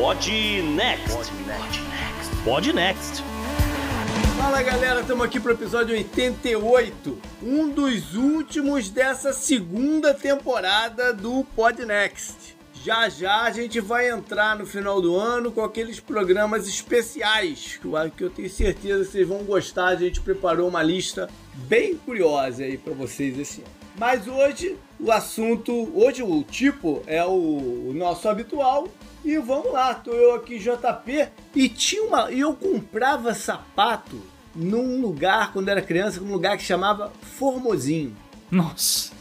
Pod Next. Pod Next. Pod Next. Fala galera, estamos aqui para o episódio 88, um dos últimos dessa segunda temporada do Pod Next. Já já a gente vai entrar no final do ano com aqueles programas especiais, que eu tenho certeza que vocês vão gostar. A gente preparou uma lista bem curiosa aí para vocês esse ano. Mas hoje o assunto, hoje o tipo é o nosso habitual, e vamos lá, tô eu aqui JP e tinha uma, eu comprava sapato num lugar quando era criança, num lugar que chamava Formosinho. Nossa.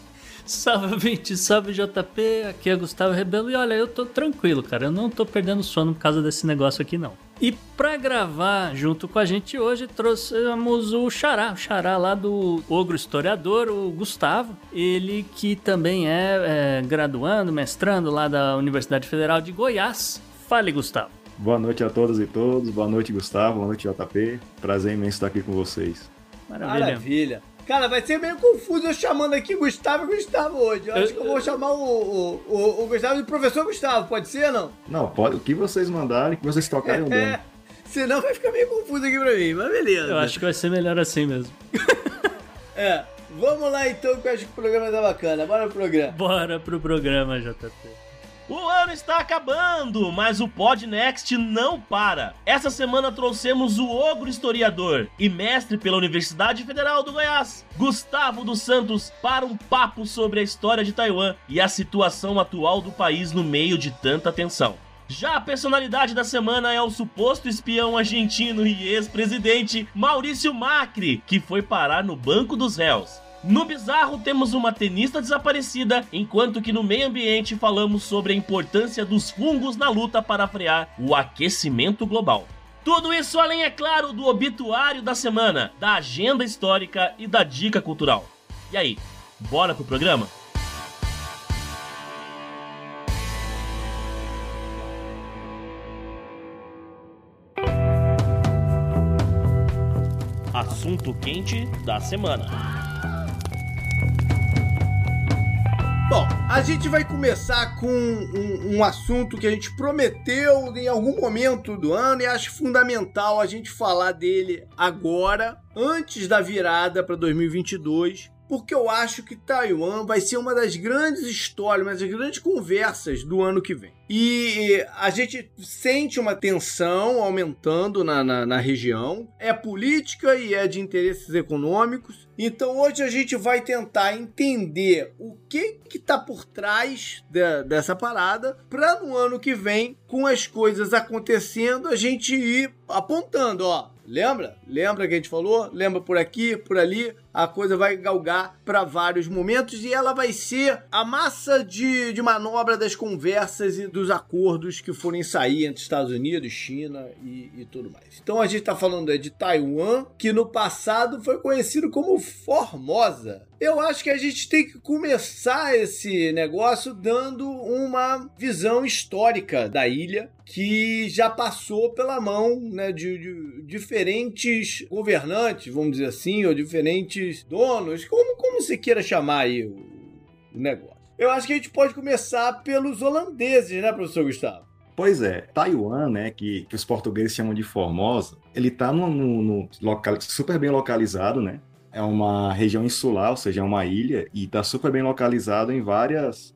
Salve, gente, salve JP, aqui é Gustavo Rebelo e olha, eu tô tranquilo, cara, eu não tô perdendo sono por causa desse negócio aqui não. E para gravar junto com a gente hoje, trouxemos o Xará, o Xará lá do Ogro Historiador, o Gustavo. Ele que também é, é graduando, mestrando lá da Universidade Federal de Goiás. Fale, Gustavo. Boa noite a todas e todos. Boa noite, Gustavo. Boa noite, JP. Prazer imenso estar aqui com vocês. Maravilha. Maravilha. Cara, vai ser meio confuso eu chamando aqui Gustavo e Gustavo hoje. Eu acho que eu vou chamar o, o, o, o Gustavo de professor Gustavo, pode ser não? Não, pode. O que vocês mandarem, que vocês tocarem o é, Senão vai ficar meio confuso aqui pra mim, mas beleza. Eu acho que vai ser melhor assim mesmo. é. Vamos lá então, que eu acho que o programa tá bacana. Bora pro programa. Bora pro programa, JP. O ano está acabando, mas o Podnext não para. Essa semana trouxemos o ogro historiador e mestre pela Universidade Federal do Goiás, Gustavo dos Santos, para um papo sobre a história de Taiwan e a situação atual do país no meio de tanta tensão. Já a personalidade da semana é o suposto espião argentino e ex-presidente Maurício Macri, que foi parar no banco dos réus. No bizarro temos uma tenista desaparecida, enquanto que no meio ambiente falamos sobre a importância dos fungos na luta para frear o aquecimento global. Tudo isso além, é claro, do obituário da semana, da agenda histórica e da dica cultural. E aí, bora pro programa? Assunto quente da semana. Bom, a gente vai começar com um, um, assunto que a gente prometeu em algum momento do ano e acho fundamental a gente falar dele agora, antes da virada para 2022, porque eu acho que Taiwan vai ser uma das grandes histórias, uma das grandes conversas do ano que vem. E a gente sente uma tensão aumentando na, na, na região, é política e é de interesses econômicos. Então hoje a gente vai tentar entender o que está por trás de, dessa parada para no ano que vem, com as coisas acontecendo, a gente ir apontando, ó, Lembra? Lembra que a gente falou? Lembra por aqui, por ali? A coisa vai galgar para vários momentos e ela vai ser a massa de, de manobra das conversas e dos acordos que forem sair entre Estados Unidos, China e, e tudo mais. Então a gente está falando de Taiwan, que no passado foi conhecido como Formosa. Eu acho que a gente tem que começar esse negócio dando uma visão histórica da ilha que já passou pela mão né, de, de, diferentes governantes, vamos dizer assim, ou diferentes donos, como, como você queira chamar aí o, o negócio. Eu acho que a gente pode começar pelos holandeses, né, professor Gustavo? Pois é, Taiwan, né, que, que os portugueses chamam de Formosa, ele está no, no, no local, super bem localizado, né? É uma região insular, ou seja, é uma ilha, e está super bem localizado em várias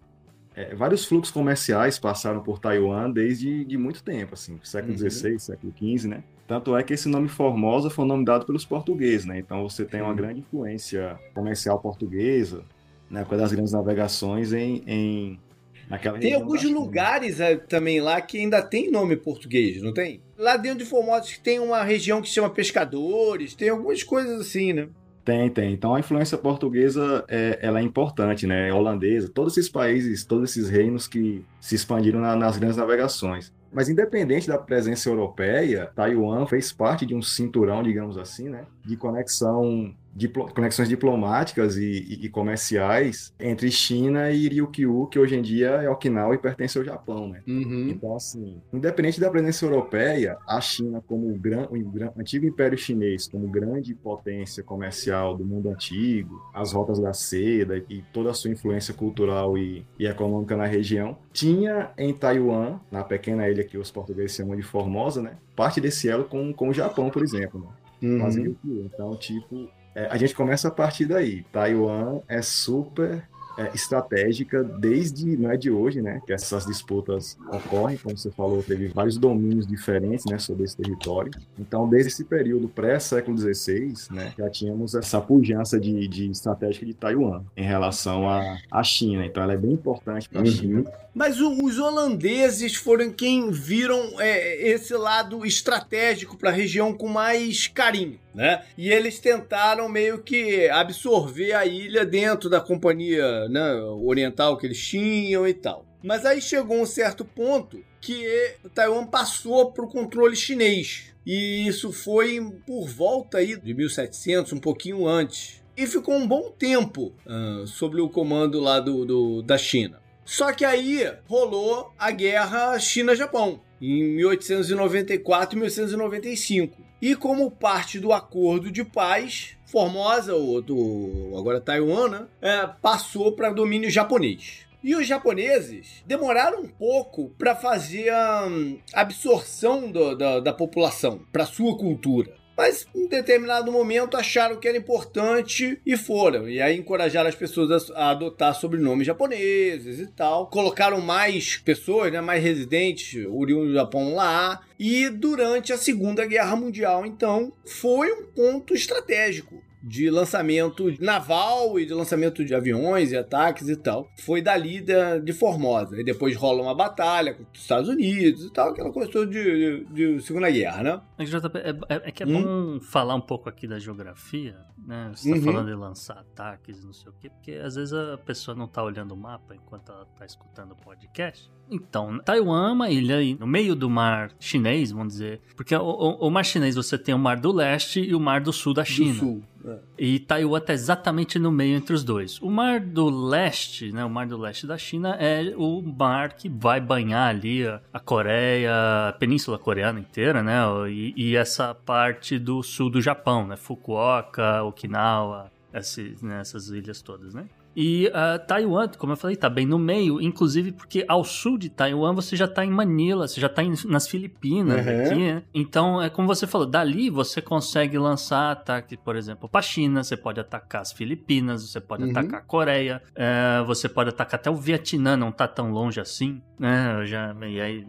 é, vários fluxos comerciais passaram por Taiwan desde de muito tempo, assim, século XVI, uhum. século XV, né? Tanto é que esse nome Formosa foi um nome dado pelos portugueses, né? Então você tem uma grande influência comercial portuguesa, né? Com das grandes navegações em, em naquela Tem alguns lugares é, também lá que ainda tem nome português, não tem? Lá dentro de Formosa tem uma região que se chama Pescadores, tem algumas coisas assim, né? Tem, tem. Então a influência portuguesa é, ela é importante, né? Holandesa, todos esses países, todos esses reinos que se expandiram na, nas grandes navegações. Mas independente da presença europeia, Taiwan fez parte de um cinturão, digamos assim, né, de conexão diplo conexões diplomáticas e, e, e, comerciais entre China e Ryukyu, que hoje em dia é Okinawa e pertence ao Japão, né? Uhum. Então, assim, independente da presença europeia, a China, como o, gran, o, o antigo Império Chinês, como grande potência comercial do mundo antigo, as rotas da seda e toda a sua influência cultural e, e econômica na região, tinha em Taiwan, na pequena ilha que os portugueses chamam de Formosa, né? Parte desse elo com, com o Japão, por exemplo, né? Uhum. Então, tipo, é, a gente começa a partir daí. Taiwan é super é, estratégica desde, não é de hoje, né, que essas disputas ocorrem, como você falou, teve vários domínios diferentes, né, sobre esse território. Então, desde esse período pré-século XVI, né, já tínhamos essa pujança de, de estratégica de Taiwan em relação à, à China. Então, ela é bem importante para a uhum. China. Mas o, os holandeses foram quem viram é, esse lado estratégico para a região com mais carinho né? E eles tentaram meio que absorver a ilha dentro da companhia né, oriental que eles tinham e tal. Mas aí chegou um certo ponto que Taiwan passou para o controle chinês. E isso foi por volta aí de 1700, um pouquinho antes. E ficou um bom tempo uh, sob o comando lá do, do, da China. Só que aí rolou a guerra China-Japão, em 1894 e 1895. E como parte do acordo de paz, Formosa, ou do, agora Taiwan, né, é, passou para domínio japonês. E os japoneses demoraram um pouco para fazer a hum, absorção do, da, da população para sua cultura. Mas em determinado momento acharam que era importante e foram. E aí encorajaram as pessoas a, adotar sobrenomes japoneses e tal. Colocaram mais pessoas, né, mais residentes, oriundos do Japão lá. E durante a Segunda Guerra Mundial, então, foi um ponto estratégico de lançamento naval e de lançamento de aviões e ataques e tal. Foi dali de, de Formosa. E depois rola uma batalha com os Estados Unidos e tal, aquela coisa toda de, de, de Segunda Guerra, né? É, é, é que é hum? bom falar um pouco aqui da geografia, né? Você tá uhum. falando de lançar ataques, não sei o quê, porque às vezes a pessoa não tá olhando o mapa enquanto ela tá escutando o podcast. Então, Taiwan é uma ilha no meio do mar chinês, vamos dizer. Porque o, o, o, mar chinês você tem o mar do leste e o mar do sul da China. Do sul. É. E Taiwan está exatamente no meio entre os dois. O mar do leste, né, o mar do leste da China é o mar que vai banhar ali a, Coreia, a Península Coreana inteira, né, e, e, essa parte do sul do Japão, né, Fukuoka, Okinawa, né, essas ilhas todas, né. E uh, Taiwan, como eu falei, tá bem no meio, inclusive porque ao sul de Taiwan você já tá em Manila, você já tá em, nas Filipinas uhum. aqui, né? Então, é como você falou, dali você consegue lançar ataque, por exemplo, pra China, você pode atacar as Filipinas, você pode uhum. atacar a Coreia, uh, você pode atacar até o Vietnã, não tá tão longe assim, né? Já,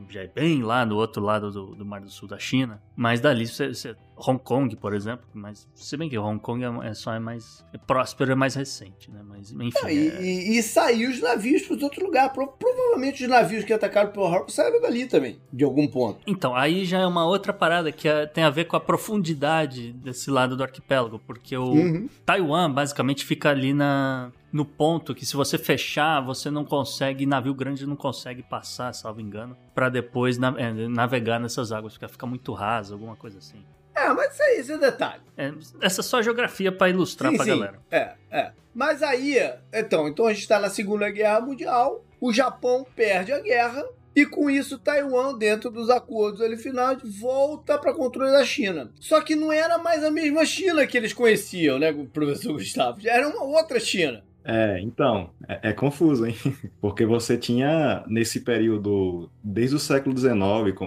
já é bem lá do outro lado do, do Mar do Sul da China. Mas dali você, você Hong Kong, por exemplo, mas se bem que Hong Kong é, é só é mais é próspero, é mais recente, né? Mas enfim. É, e, e, e, saiu os navios para outro lugar. Pro, provavelmente os navios que atacaram Pearl Harbor saíram dali também, de algum ponto. Então, aí já é uma outra parada que é, tem a ver com a profundidade desse lado do arquipélago, porque o uhum. Taiwan basicamente fica ali na no ponto que se você fechar, você não consegue, navio grande não consegue passar, salvo engano, para depois na, é, navegar nessas águas, porque fica muito raso, alguma coisa assim. É, mas isso aí, esse é detalhe. É, essa é só geografia para ilustrar sim, pra sim. galera. É, é. Mas aí, então, então a gente tá na Segunda Guerra Mundial, o Japão perde a guerra, e com isso, Taiwan, dentro dos acordos ali finais, volta para controle da China. Só que não era mais a mesma China que eles conheciam, né, professor Gustavo? Já era uma outra China. É, então, é, é, confuso, hein? Porque você tinha, nesse período, desde o século XIX,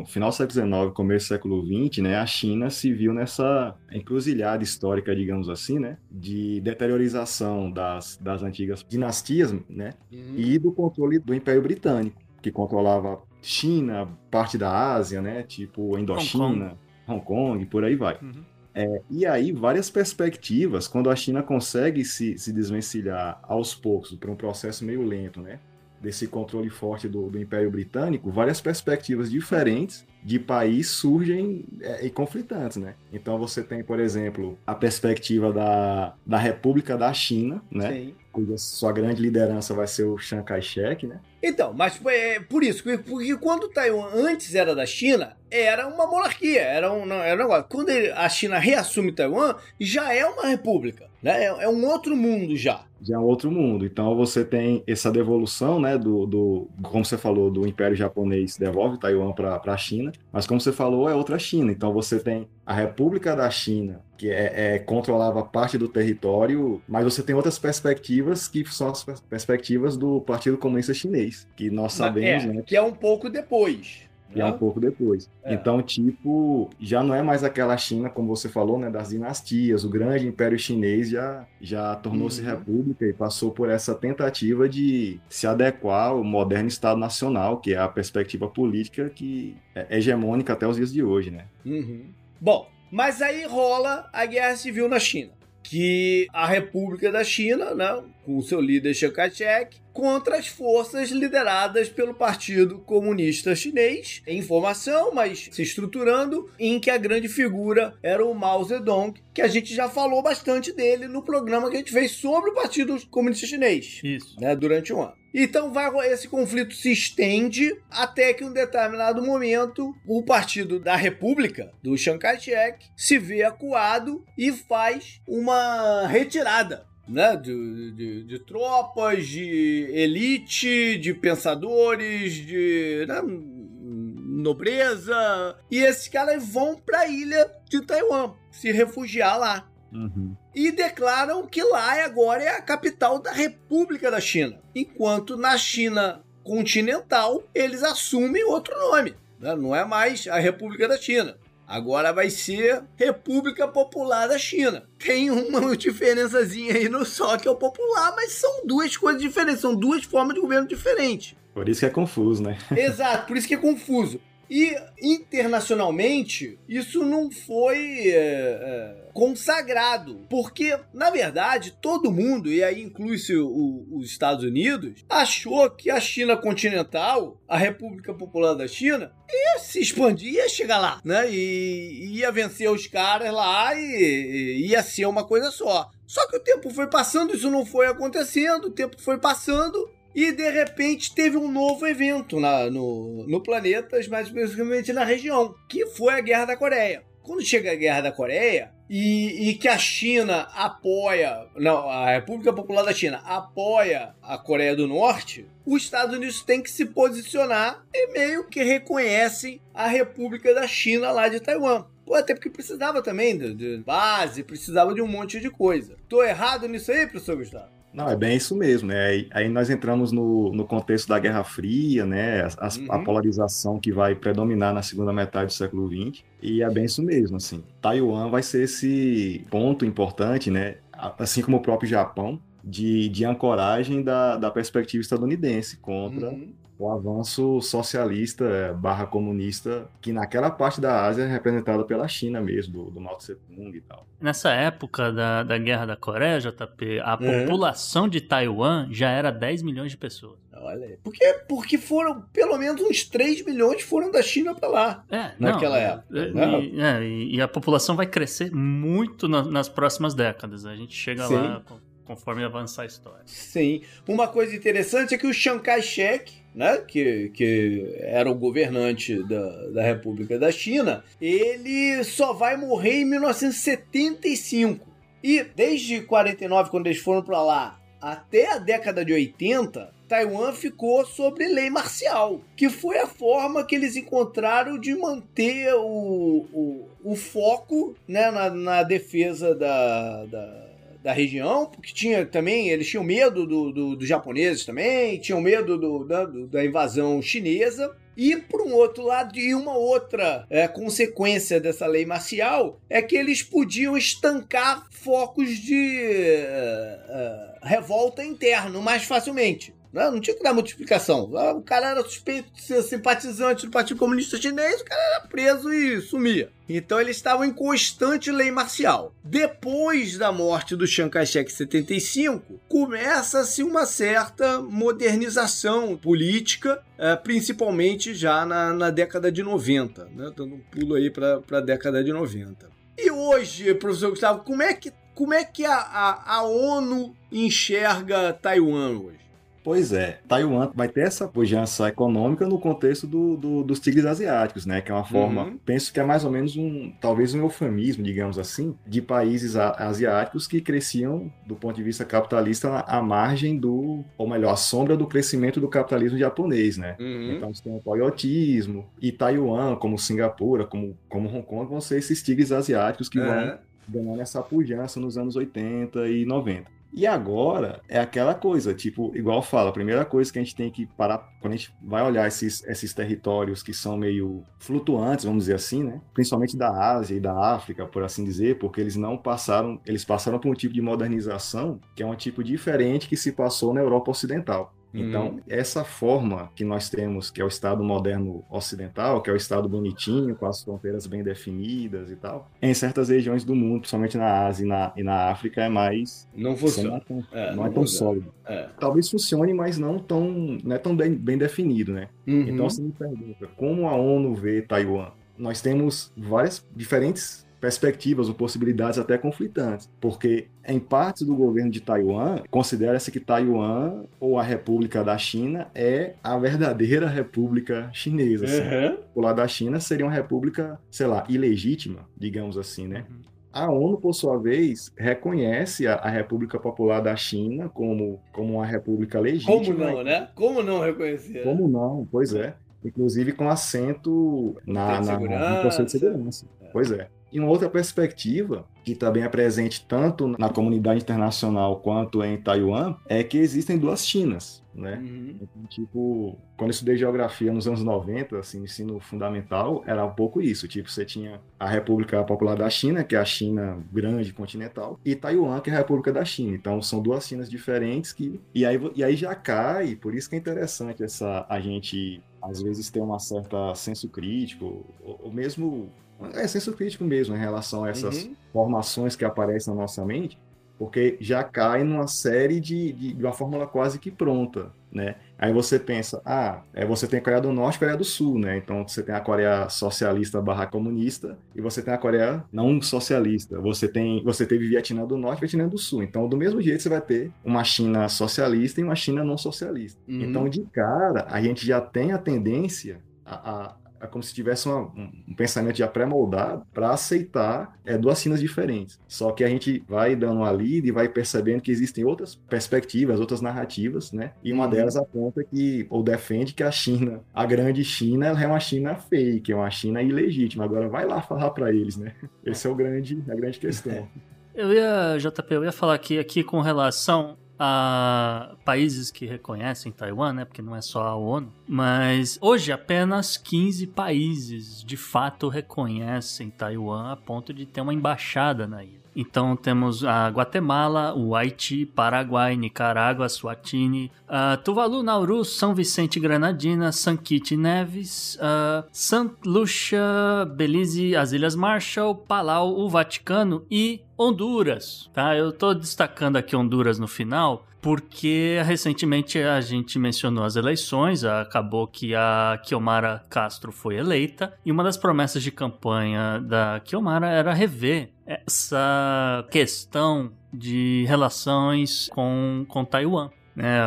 final do século XIX, começo do século XX, né, a China se viu nessa encruzilhada histórica, digamos assim, né, de deteriorização das, das antigas dinastias, né, uhum. e do controle do Império Britânico, que controlava China, parte da Ásia, né, tipo Indochina, Hong Kong, Hong Kong por aí vai. Uhum. É, e aí, várias perspectivas, quando a China consegue se, se desvencilhar aos poucos, para um processo meio lento, né? desse controle forte do, do Império Britânico, várias perspectivas diferentes de país surgem é, e conflitantes, né? Então você tem, por exemplo, a perspectiva da, da República da China, né? Sim. Cuja sua grande liderança vai ser o Chiang Kai-shek, né? Então, mas é por isso, porque quando Taiwan antes era da China, era uma monarquia, era um, era um negócio. Quando a China reassume Taiwan, já é uma república, né? É, é um outro mundo já já é um outro mundo. Então você tem essa devolução, né, do, do como você falou, do Império Japonês devolve Taiwan para a China, mas como você falou, é outra China. Então você tem a República da China, que é, é, controlava parte do território, mas você tem outras perspectivas que são as perspectivas do Partido Comunista Chinês, que nós sabemos, é, né? Que é um pouco depois e é um pouco depois. É. Então, tipo, já não é mais aquela China, como você falou, né, das dinastias. O grande império chinês já, já tornou-se uhum. república e passou por essa tentativa de se adequar ao moderno Estado Nacional, que é a perspectiva política que é hegemônica até os dias de hoje, né? Uhum. Bom, mas aí rola a guerra civil na China que a República da China, né, com seu líder Chiang Kai-shek, contra as forças lideradas pelo Partido Comunista Chinês, em formação, mas se estruturando, em que a grande figura era o Mao Zedong, que a gente já falou bastante dele no programa que a gente fez sobre o Partido Comunista Chinês. Isso. Né, durante um ano. Então vai, esse conflito se estende até que em um determinado momento o Partido da República, do Chiang Kai-shek, se vê acuado e faz uma retirada né, de, de, de, tropas, de elite, de pensadores, de né, nobreza. E esses caras vão para a ilha de Taiwan se refugiar lá. Uhum. E declaram que lá agora é a capital da República da China. Enquanto na China continental eles assumem outro nome. Né? Não é mais a República da China. Agora vai ser República Popular da China. Tem uma diferençazinha aí no só que é o popular, mas são duas coisas diferentes, são duas formas de governo diferentes. Por isso que é confuso, né? Exato, por isso que é confuso. E internacionalmente, isso não foi é, é, consagrado. Porque, na verdade, todo mundo, e aí inclui-se os Estados Unidos, achou que a China continental, a República Popular da China, ia se expandir, ia chegar lá, né? E ia vencer os caras lá e, e ia ser uma coisa só. Só que o tempo foi passando, isso não foi acontecendo, o tempo foi passando e de repente teve um novo evento na, no, no planeta, mais especificamente na região, que foi a Guerra da Coreia. Quando chega a Guerra da Coreia e, e que a China apoia, não, a República Popular da China apoia a Coreia do Norte, os Estados Unidos têm que se posicionar e meio que reconhecem a República da China lá de Taiwan. Pô, até porque precisava também de, de, base, precisava de um monte de coisa. Tô errado nisso aí, professor Gustavo? Não, é bem isso mesmo, né? Aí, aí nós entramos no, no contexto da Guerra Fria, né? A, uhum. a, polarização que vai predominar na segunda metade do século XX. E é bem isso mesmo, assim. Taiwan vai ser esse ponto importante, né? Assim como o próprio Japão, de, de ancoragem da, da perspectiva estadunidense contra uhum o avanço socialista é, barra comunista, que naquela parte da Ásia é representada pela China mesmo, do, do Mao Tse Tung e tal. Nessa época da, da Guerra da Coreia, JP, a é. população de Taiwan já era 10 milhões de pessoas. Olha aí. Porque, porque foram, pelo menos uns 3 milhões foram da China para lá. É, naquela não, época. É, né? e, é, e, a população vai crescer muito na, nas próximas décadas. A gente chega Sim. lá conforme avançar a história. Sim. Uma coisa interessante é que o Chiang Kai-shek, né, que, que era o governante da, da República da China, ele só vai morrer em 1975. E desde 49, quando eles foram para lá, até a década de 80, Taiwan ficou sobre lei marcial, que foi a forma que eles encontraram de manter o, o, o foco né, na, na defesa da, da da região, porque tinha também, eles tinham medo do, do, dos japoneses também, tinham medo do, da, da invasão chinesa. E por um outro lado, e uma outra é, consequência dessa lei marcial é que eles podiam estancar focos de uh, uh, revolta interno mais facilmente. Né? Não tinha que dar muita explicação. Ah, o cara era suspeito de ser simpatizante do Partido Comunista Chinês, o cara era preso e sumia. Então eles estavam em constante lei marcial. Depois da morte do Chiang Kai-shek em 75, começa-se uma certa modernização política, eh, principalmente já na, na década de 90, né? dando um pulo aí para a década de 90. E hoje, professor Gustavo, como é que, como é que a, a, a ONU enxerga Taiwan hoje? Pois é, Taiwan vai ter essa pujança econômica no contexto do, do, dos tigres asiáticos, né? Que é uma forma, uhum. penso que é mais ou menos um, talvez um eufemismo, digamos assim, de países asiáticos que cresciam, do ponto de vista capitalista, à margem do, ou melhor, à sombra do crescimento do capitalismo japonês, né? Uhum. Então você tem o toyotismo, e Taiwan, como Singapura, como, como Hong Kong, vão ser esses tigres asiáticos que é. vão ganhando essa pujança nos anos 80 e 90. E agora é aquela coisa, tipo, igual fala, a primeira coisa que a gente tem que parar, quando a gente vai olhar esses, esses territórios que são meio flutuantes, vamos dizer assim, né? Principalmente da Ásia e da África, por assim dizer, porque eles não passaram, eles passaram por um tipo de modernização que é um tipo diferente que se passou na Europa Ocidental. Então, uhum. essa forma que nós temos, que é o Estado moderno ocidental, que é o Estado bonitinho, com as fronteiras bem definidas e tal, em certas regiões do mundo, principalmente na Ásia e na, e na África, é mais. Não funciona. Não é tão, é, não é tão sólido. É. Talvez funcione, mas não tão, não é tão bem, bem definido, né? Uhum. Então, você me pergunta, como a ONU vê Taiwan? Nós temos várias diferentes perspectivas ou possibilidades até conflitantes, porque em partes do governo de Taiwan considera-se que Taiwan ou a República da China é a verdadeira República Chinesa. Assim. O lado da China seria uma república, sei lá, ilegítima, digamos assim, né? Uhum. A ONU, por sua vez, reconhece a, a, República Popular da China como, como uma república legítima. Como não, né? Como não reconhecer? Como não, pois é. Inclusive com assento na, na, no Conselho de Segurança. É. Pois é. E uma outra perspectiva, que também é presente tanto na comunidade internacional quanto em Taiwan, é que existem duas Chinas, né? Uhum. Então, tipo, quando eu estudei geografia nos anos 90, assim, ensino fundamental, era um pouco isso. Tipo, você tinha a República Popular da China, que é a China grande, continental, e Taiwan, que é a República da China. Então, são duas Chinas diferentes que... E aí, e aí já cai, por isso que é interessante essa, a gente, às vezes, ter uma certa senso crítico, ou, ou mesmo é senso crítico mesmo em relação a essas uhum. formações que aparecem na nossa mente, porque já cai numa série de, de, de, uma fórmula quase que pronta, né? Aí você pensa, ah, é, você tem a Coreia do Norte e a Coreia do Sul, né? Então você tem a Coreia socialista barra comunista e você tem a Coreia não socialista. Você tem, você teve Vietnã do Norte e Vietnã do Sul. Então, do mesmo jeito, você vai ter uma China socialista e uma China não socialista. Uhum. Então, de cara, a gente já tem a tendência a, é como se tivesse uma, um, pensamento já pré-moldado para aceitar é, duas cenas diferentes. Só que a gente vai dando uma lida e vai percebendo que existem outras perspectivas, outras narrativas, né? E uma uhum. delas aponta que, ou defende que a China, a grande China, é uma China fake, é uma China ilegítima. Agora vai lá falar para eles, né? Esse é o grande, a grande questão. Eu ia, JP, eu ia falar aqui, aqui com relação a países que reconhecem Taiwan, né? Porque não é só a ONU. Mas hoje apenas 15 países de fato reconhecem Taiwan a ponto de ter uma embaixada na ilha. Então temos a Guatemala, o Haiti, Paraguai, Nicarágua, Suatini, uh, Tuvalu, Nauru, São Vicente Granadina, San Kitts Neves, uh, Lucia, Belize, as Ilhas Marshall, Palau, o Vaticano e Honduras, tá? Eu tô destacando aqui Honduras no final porque recentemente a gente mencionou as eleições, acabou que a Kiomara Castro foi eleita e uma das promessas de campanha da Kiomara era rever essa questão de relações com, com Taiwan. Né?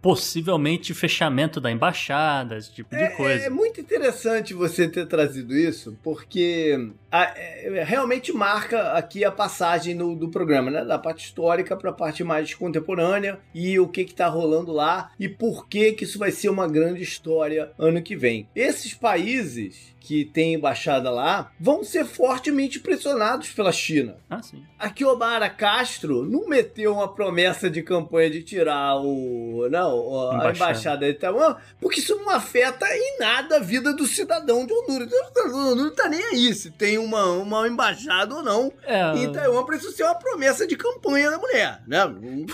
possivelmente fechamento da embaixada, esse tipo é, de coisa. É muito interessante você ter trazido isso, porque a, é, realmente marca aqui a passagem no, do programa, né? Da parte histórica para a parte mais contemporânea e o que está rolando lá e por que, que isso vai ser uma grande história ano que vem. Esses países que tem embaixada lá vão ser fortemente pressionados pela China. Ah, sim. A Kiobara Castro não meteu uma promessa de campanha de tirar o não, a embaixada, embaixada de Taiwan, porque isso não afeta em nada a vida do cidadão de Honduras. O cidadão de Honduras tá nem aí se tem um, uma, uma embaixada ou não É, em Taiwan pra isso ser uma promessa de campanha da mulher, né?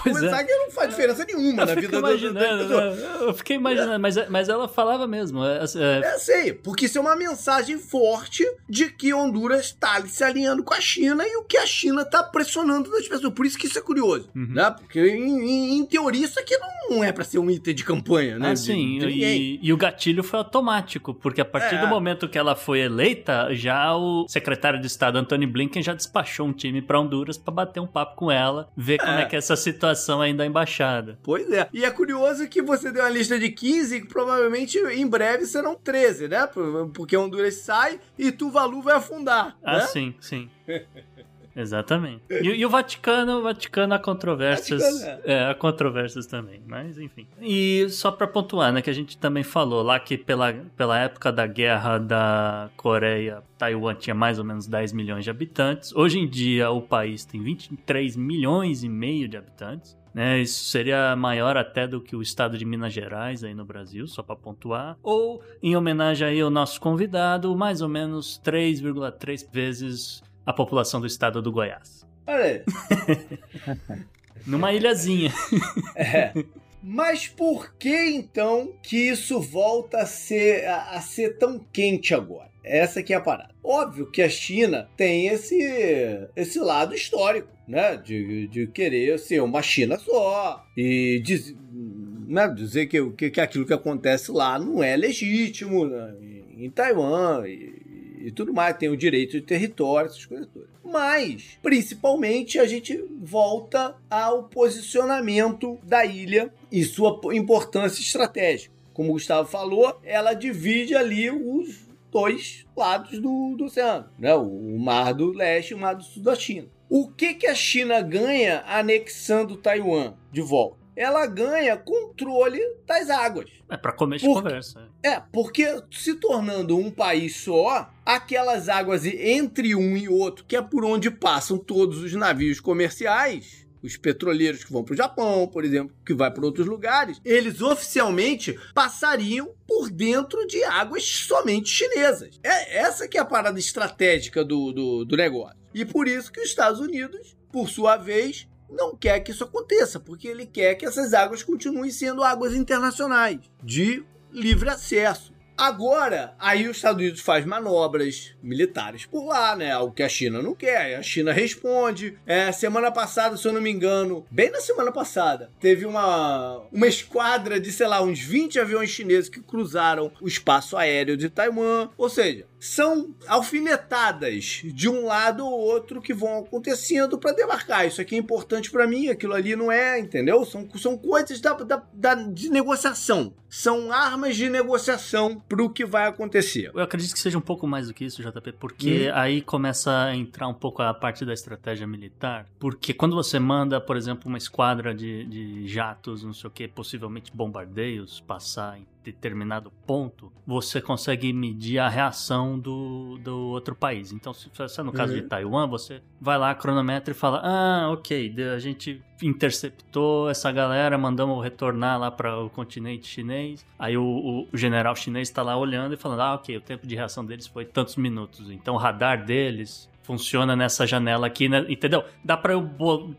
Pois Começar é. que não faz diferença nenhuma eu na vida do- do- imaginando, do- né? eu fiquei imaginando, mas, mas ela falava mesmo. é, é, É, sei, porque isso é uma mensagem forte de que Honduras está se alinhando com a China e o que a China está pressionando nas pessoas. Por isso que isso é curioso, Uhum. né? Porque, em, em- em teoria, isso aqui não é para ser um item de campanha, né? Ah, De- sim, de e, e o gatilho foi automático, porque a partir É. do momento que ela foi eleita, já o secretário de Estado Antony Blinken já despachou um time pra Honduras pra bater um papo com ela, ver como É. é que é essa situação aí da embaixada. Pois é. E é curioso que você deu uma lista de 15 e que provavelmente em breve serão 13, né? Por- Porque Honduras sai e Tuvalu vai afundar. Ah, né? sim, sim. Exatamente. E, e o Vaticano, o Vaticano há controvérsias. Vaticano, é, há controvérsias também, mas enfim. E só pra pontuar, né, que a gente também falou lá que pela, pela época da guerra da Coreia, Taiwan tinha mais ou menos 10 milhões de habitantes. Hoje em dia o país tem 23 milhões e meio de habitantes. Né, isso seria maior até do que o estado de Minas Gerais aí no Brasil, só para pontuar. Ou, em homenagem aí ao nosso convidado, mais ou menos 3,3 vezes a população do estado do Goiás. Olha aí. Numa ilhazinha. É. Mas por que então que isso volta a ser, a, a ser tão quente agora? Essa que é a parada. Óbvio que a China tem esse, esse lado histórico, né? De, de querer ser uma China só e diz, né? dizer que, o- que, que aquilo que acontece lá não é legítimo né? em, em Taiwan e, e tudo mais. Tem o direito de território, essas coisas todas. Mas, principalmente, a gente volta ao posicionamento da ilha e sua importância estratégica. Como o Gustavo falou, ela divide ali os dois lados do, do oceano, né? o Mar do Leste e o Mar do Sul da China. O que, que a China ganha anexando Taiwan de volta? Ela ganha controle das águas. É pra começo Por- de conversa. É, porque se tornando um país só, aquelas águas entre um e outro, que é por onde passam todos os navios comerciais, os petroleiros que vão para o Japão, por exemplo, que vai para outros lugares, eles oficialmente passariam por dentro de águas somente chinesas. É essa que é a parada estratégica do, do, do negócio. E por isso que os Estados Unidos, por sua vez, não quer que isso aconteça, porque ele quer que essas águas continuem sendo águas internacionais, de livre acesso. Agora, aí os Estados Unidos faz manobras militares por lá, né? Algo que a China não quer. A China responde. É, semana passada, se eu não me engano, bem na semana passada, teve uma, uma esquadra de, sei lá, uns 20 aviões chineses que cruzaram o espaço aéreo de Taiwan. Ou seja, são alfinetadas de um lado ou outro que vão acontecendo para demarcar. Isso aqui é importante para mim, aquilo ali não é, entendeu? São, são coisas da, da, da- de negociação. São armas de negociação para o que vai acontecer. Eu acredito que seja um pouco mais do que isso, JP, porque aí começa a entrar um pouco a parte da estratégia militar. Porque quando você manda, por exemplo, uma esquadra de, de jatos, não sei o que, possivelmente bombardeios, passar em determinado ponto, você consegue medir a reação do, do outro país. Então, se se é no caso Uhum. de Taiwan, você vai lá, cronometra e fala: Ah, ok, a gente interceptou essa galera, mandamos retornar lá para o continente chinês. Aí o, o- o general chinês está lá olhando e falando: Ah, ok, o tempo de reação deles foi tantos minutos. Então o radar deles. Funciona nessa janela aqui, né? entendeu? Dá pra eu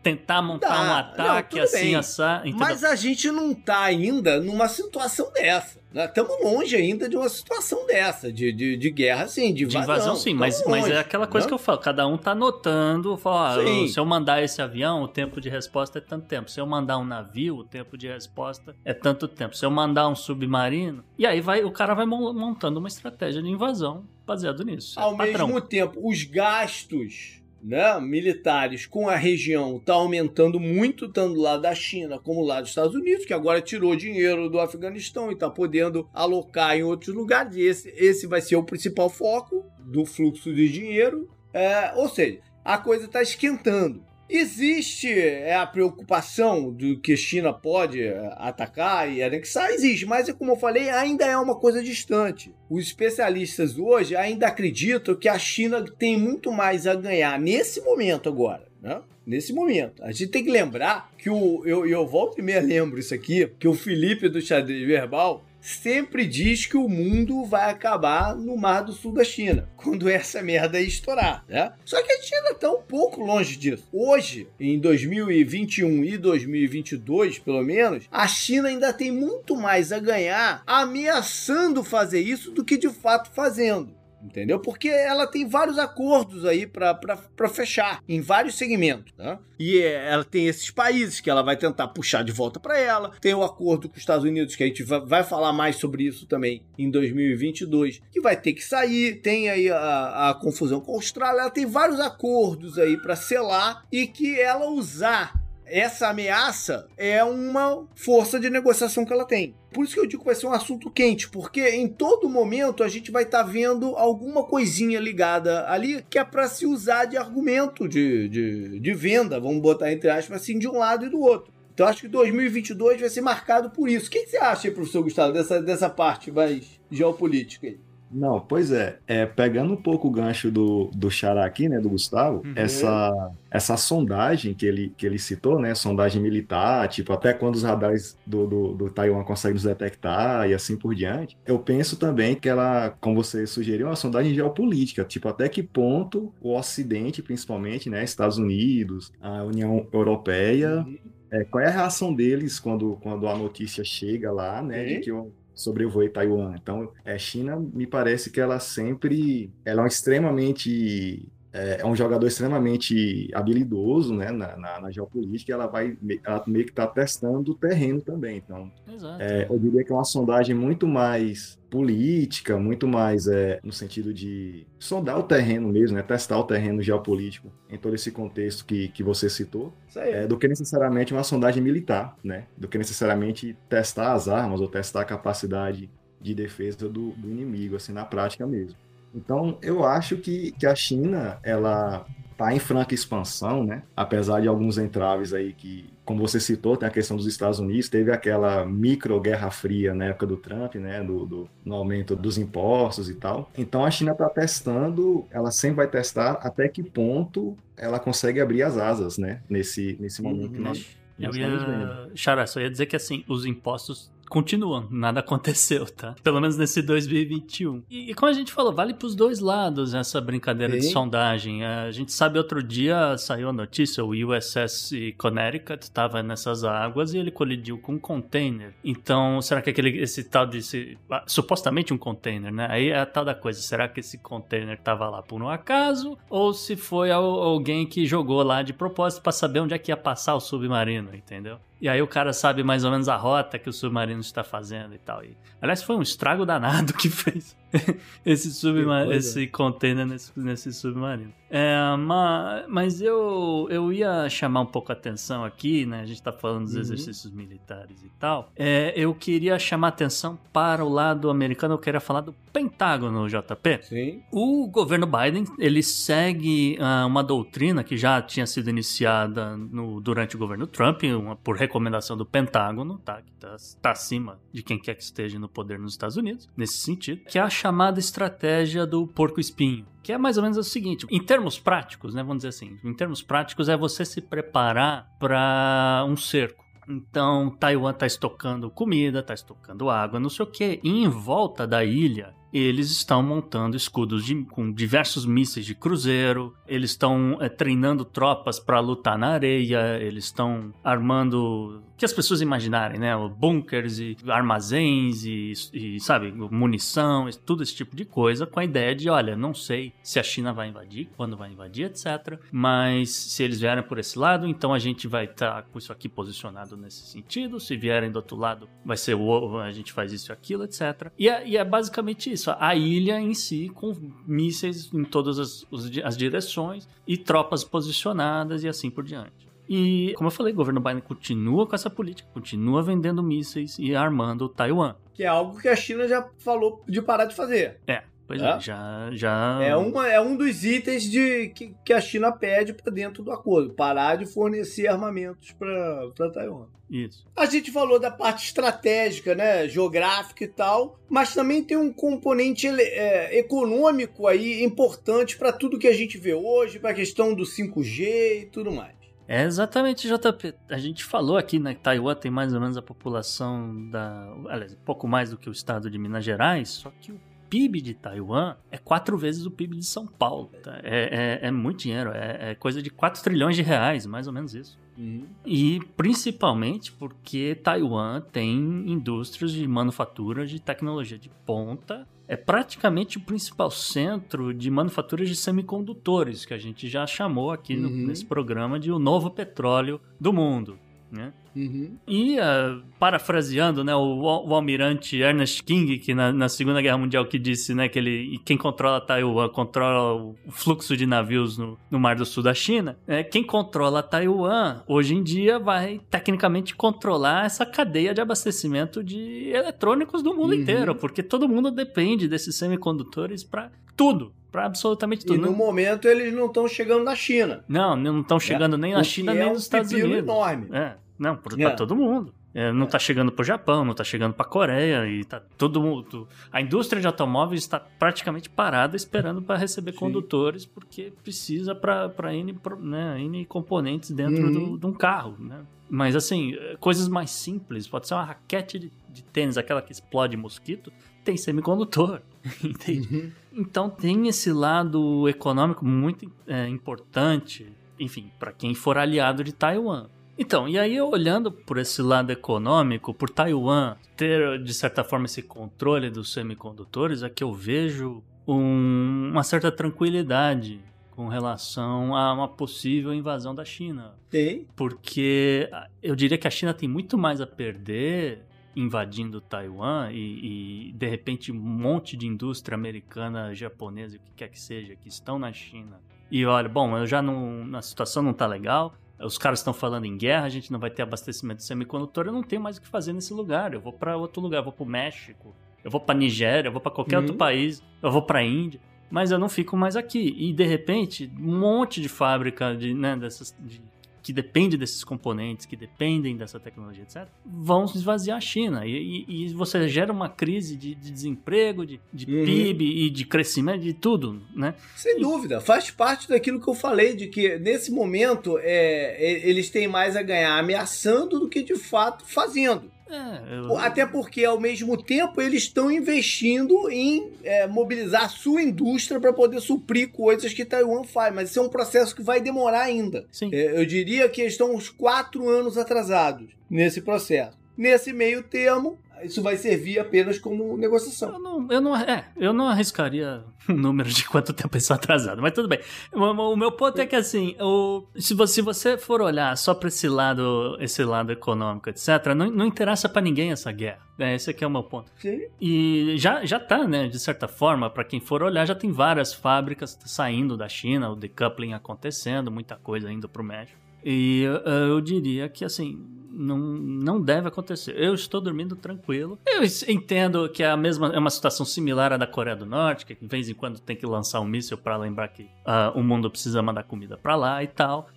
tentar montar Dá. um Não, ataque tudo assim, entendeu? Mas a gente não tá ainda numa situação dessa. Estamos longe ainda de uma situação dessa, de, de, de guerra, assim, de De invasão. invasão, sim, mas, Tamo mas é longe, aquela coisa né? que eu falo, cada um tá anotando, fala, ah, se eu mandar esse avião, o tempo de resposta é tanto tempo. Se eu mandar um navio, o tempo de resposta é tanto tempo. Se eu mandar um submarino, e aí vai, o cara vai mon- montando uma estratégia de invasão baseado nisso. é Ao padrão. mesmo tempo, os gastos né, militares com a região estão aumentando muito, tanto lá da China como lá dos Estados Unidos, que agora tirou dinheiro do Afeganistão e está podendo alocar em outros lugares. E esse, esse vai ser o principal foco do fluxo de dinheiro. É, ou seja, a coisa está esquentando. Existe é, a preocupação do que a China pode é, atacar e anexar? Existe, mas como eu falei, ainda é uma coisa distante. Os especialistas hoje ainda acreditam que a China tem muito mais a ganhar nesse momento agora, né? Nesse momento. A gente tem que lembrar que o. Eu, eu volto e meia lembro isso aqui, que o Felipe do Xadrez Verbal sempre diz que o mundo vai acabar no Mar do Sul da China, quando essa merda estourar, né? Só que a China está um pouco longe disso. Hoje, em 2021 e 2022, pelo menos, a China ainda tem muito mais a ganhar ameaçando fazer isso do que de fato fazendo entendeu? Porque ela tem vários acordos aí para fechar em vários segmentos, né? E é, ela tem esses países que ela vai tentar puxar de volta para ela. Tem o acordo com os Estados Unidos que a gente vai, falar mais sobre isso também em 2022, que vai ter que sair. Tem aí a, a confusão com a Austrália. Ela tem vários acordos aí para selar e que ela usar essa ameaça é uma força de negociação que ela tem. Por isso que eu digo que vai ser um assunto quente, porque em todo momento a gente vai estar tá vendo alguma coisinha ligada ali que é para se usar de argumento de, de, de venda, vamos botar entre aspas assim, de um lado e do outro. Então acho que 2022 vai ser marcado por isso. O que você acha, professor Gustavo, dessa, dessa parte mais geopolítica aí? Não, pois é, é, pegando um pouco o gancho do, do Xará aqui, né, do Gustavo, uhum. essa, essa sondagem que ele, que ele citou, né, sondagem militar, tipo, até quando os radares do, do, do Taiwan conseguem nos detectar e assim por diante, eu penso também que ela, como você sugeriu, é uma sondagem geopolítica, tipo, até que ponto o Ocidente, principalmente, né, Estados Unidos, a União Europeia, uhum. é, qual é a reação deles quando, quando a notícia chega lá, né, de que o sobrevoei Taiwan. Então, a é, China me parece que ela sempre, ela é extremamente é, é um jogador extremamente habilidoso, né, na, na, na geopolítica. Ela vai, ela meio que está testando o terreno também. Então, é, eu diria que é uma sondagem muito mais política, muito mais é, no sentido de sondar o terreno mesmo, né? testar o terreno geopolítico em todo esse contexto que, que você citou, é, do que necessariamente uma sondagem militar, né? do que necessariamente testar as armas ou testar a capacidade de defesa do, do inimigo, assim, na prática mesmo. Então, eu acho que, que a China, ela está em franca expansão, né? Apesar de alguns entraves aí que, como você citou, tem a questão dos Estados Unidos, teve aquela micro guerra fria na época do Trump, né? Do, do no aumento dos impostos e tal. Então a China está testando, ela sempre vai testar até que ponto ela consegue abrir as asas, né? Nesse, nesse momento uhum. que nós, nós eu ia... Xará, só ia dizer que assim, os impostos continuam, nada aconteceu, tá? Pelo menos nesse 2021. E, e como a gente falou, vale pros dois lados essa brincadeira Sim. de sondagem. A gente sabe outro dia saiu a notícia, o USS Connecticut estava nessas águas e ele colidiu com um container. Então, será que aquele esse tal de esse, ah, supostamente um container, né? Aí é a tal da coisa, será que esse container tava lá por um acaso ou se foi alguém que jogou lá de propósito para saber onde é que ia passar o submarino, entendeu? E aí o cara sabe mais ou menos a rota que o submarino está fazendo e tal. E, aliás, foi um estrago danado que fez esse, submarino, esse container nesse, nesse submarino. É, mas, mas eu, eu ia chamar um pouco a atenção aqui, né? A gente está falando dos uhum. exercícios militares e tal. É, eu queria chamar a atenção para o lado americano, eu queria falar do Pentágono, JP. Sim. O governo Biden, ele segue uh, uma doutrina que já tinha sido iniciada no, durante o governo Trump, uma, por recomendação do Pentágono, tá? Que está tá acima de quem quer que esteja no poder nos Estados Unidos, nesse sentido, que é a chamada estratégia do porco-espinho que é mais ou menos o seguinte, em termos práticos, né, vamos dizer assim, em termos práticos é você se preparar para um cerco. Então, Taiwan está estocando comida, está estocando água, não sei o que. E em volta da ilha eles estão montando escudos de, com diversos mísseis de cruzeiro, eles estão é, treinando tropas para lutar na areia, eles estão armando o que as pessoas imaginarem, né? Bunkers e armazéns e, e, sabe, munição, tudo esse tipo de coisa, com a ideia de, olha, não sei se a China vai invadir, quando vai invadir, etc. Mas se eles vierem por esse lado, então a gente vai estar tá com isso aqui posicionado nesse sentido. Se vierem do outro lado, vai ser o a gente faz isso e aquilo, etc. E é, e é basicamente isso isso, a ilha em si, com mísseis em todas as, as direções e tropas posicionadas e assim por diante. E, como eu falei, o governo Biden continua com essa política, continua vendendo mísseis e armando Taiwan. Que é algo que a China já falou de parar de fazer. É. Pois é, é já, já. É, uma, é um dos itens de, que, que a China pede para dentro do acordo: parar de fornecer armamentos para Taiwan. Isso. A gente falou da parte estratégica, né, geográfica e tal, mas também tem um componente é, econômico aí importante para tudo que a gente vê hoje, para a questão do 5G e tudo mais. É exatamente, JP. A gente falou aqui, né, que Taiwan tem mais ou menos a população da. Aliás, pouco mais do que o estado de Minas Gerais, só que o PIB de Taiwan é quatro vezes o PIB de São Paulo. Tá? É, é, é, muito dinheiro, é, é, coisa de 4 trilhões de reais, mais ou menos isso. Uhum. E principalmente porque Taiwan tem indústrias de manufatura de tecnologia de ponta é praticamente o principal centro de manufaturas de semicondutores, que a gente já chamou aqui uhum. no, nesse programa de o novo petróleo do mundo. Né? Uhum. E, uh, parafraseando né, o, o, almirante Ernest King, que na, na, Segunda Guerra Mundial que disse né, que ele, quem controla Taiwan controla o fluxo de navios no, no Mar do Sul da China, é, quem controla Taiwan hoje em dia vai tecnicamente controlar essa cadeia de abastecimento de eletrônicos do mundo uhum. inteiro, porque todo mundo depende desses semicondutores para tudo para absolutamente tudo. E no momento eles não estão chegando na China. Não, não estão chegando é. nem na China nem é nos Estados Unidos. enorme. É. Não, para é. todo mundo. É, não está chegando para o Japão, não está chegando para a Coreia e tá todo mundo. A indústria de automóveis está praticamente parada esperando para receber Sim. condutores porque precisa para N, né, N componentes dentro uhum. do, de um carro, né? Mas assim, coisas mais simples, pode ser uma raquete de, de tênis, aquela que explode mosquito, tem semicondutor, entende? Uhum. Então tem esse lado econômico muito é, importante, enfim, para quem for aliado de Taiwan. Então, e aí olhando por esse lado econômico, por Taiwan ter de certa forma esse controle dos semicondutores, é que eu vejo um, uma certa tranquilidade com relação a uma possível invasão da China. Tem. Porque eu diria que a China tem muito mais a perder invadindo Taiwan e, e, de repente um monte de indústria americana, japonesa, o que quer que seja, que estão na China. E olha, bom, eu já não, a situação não tá legal. Os caras estão falando em guerra, a gente não vai ter abastecimento de semicondutor, eu não tenho mais o que fazer nesse lugar. Eu vou para outro lugar, eu vou para o México, eu vou para Nigéria, eu vou para qualquer uhum. outro país, eu vou para Índia, mas eu não fico mais aqui. E de repente, um monte de fábrica de, né, dessas, de que depende desses componentes, que dependem dessa tecnologia, etc., vão esvaziar a China. E, e, e você gera uma crise de, de desemprego, de, de uhum. PIB e de crescimento, de tudo, né? Sem e... dúvida. Faz parte daquilo que eu falei, de que nesse momento é, eles têm mais a ganhar ameaçando do que de fato fazendo. É, eu... Até porque, ao mesmo tempo, eles estão investindo em é, mobilizar a sua indústria para poder suprir coisas que Taiwan faz. Mas isso é um processo que vai demorar ainda. É, eu diria que eles estão uns quatro anos atrasados nesse processo. Nesse meio termo, isso vai servir apenas como negociação. Eu não, eu não, é, eu não arriscaria o número de quanto tempo isso atrasado, mas tudo bem. O, o meu ponto é que assim, o, se, você, se você for olhar só para esse lado, esse lado econômico, etc., não, não interessa para ninguém essa guerra. É, esse aqui é o meu ponto. Sim. E já, já tá, né, de certa forma, para quem for olhar, já tem várias fábricas saindo da China, o decoupling acontecendo, muita coisa indo pro México. E uh, eu diria que, assim, não, não deve acontecer. Eu estou dormindo tranquilo. Eu entendo que é a mesma é uma situação similar à da Coreia do Norte, que de vez em quando tem que lançar um míssil para lembrar que uh, o mundo precisa mandar comida para lá e tal.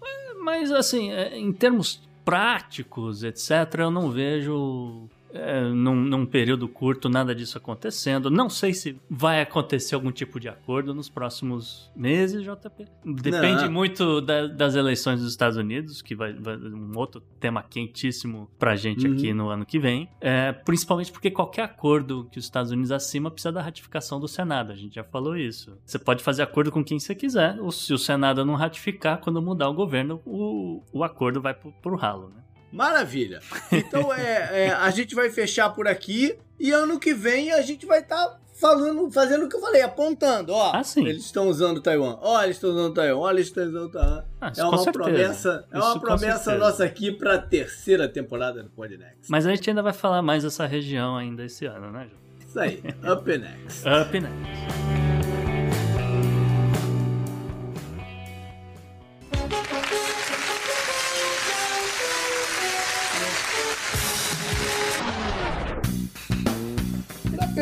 Mas assim, é, em termos práticos, etc., eu não vejo é, num, num, período curto nada disso acontecendo. Não sei se vai acontecer algum tipo de acordo nos próximos meses, JP. Depende Não. muito da, das eleições dos Estados Unidos, que vai, vai um outro tema quentíssimo pra gente uhum. aqui no ano que vem. É, principalmente porque qualquer acordo que os Estados Unidos acima precisa da ratificação do Senado. A gente já falou isso. Você pode fazer acordo com quem você quiser, ou se o Senado não ratificar, quando mudar o governo, o, o acordo vai pro, pro ralo, né? Maravilha. Então é, é, a gente vai fechar por aqui e ano que vem a gente vai estar tá falando, fazendo o que eu falei, apontando, ó. Ah, sim. Eles estão usando Taiwan. Ó, eles estão usando Taiwan. Ó, eles estão usando Taiwan. Ah, é uma promessa, é uma promessa nossa aqui para a terceira temporada do Podnext. Mas a gente ainda vai falar mais dessa região ainda esse ano, né, Ju? Isso aí. Up next. Up next.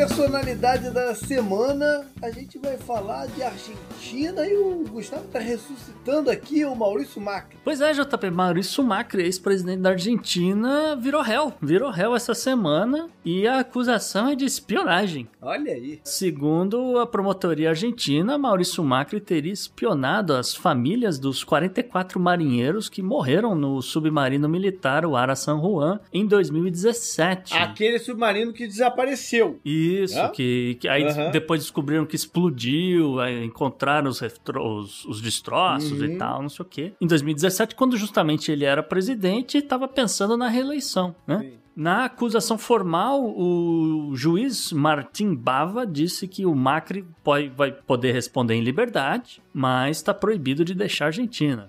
Personalidade da semana, a gente vai falar de Argentina e o Gustavo tá ressuscitando aqui o Maurício Macri. Pois é, JP, Maurício Macri, ex-presidente da Argentina, virou réu. Virou réu essa semana e a acusação é de espionagem. Olha aí. Segundo a promotoria argentina, Maurício Macri teria espionado as famílias dos 44 marinheiros que morreram no submarino militar, o Ara San Juan, em 2017. Aquele submarino que desapareceu. Isso, É? que, que aí Aham. depois descobriram que explodiu, encontraram os, os, os destroços Uhum. e tal, não sei o quê. Em 2017, quando justamente ele era presidente, estava pensando na reeleição, né? Sim. Na acusação formal, o juiz Martim Bava disse que o Macri pode, vai poder responder em liberdade, mas está proibido de deixar a Argentina.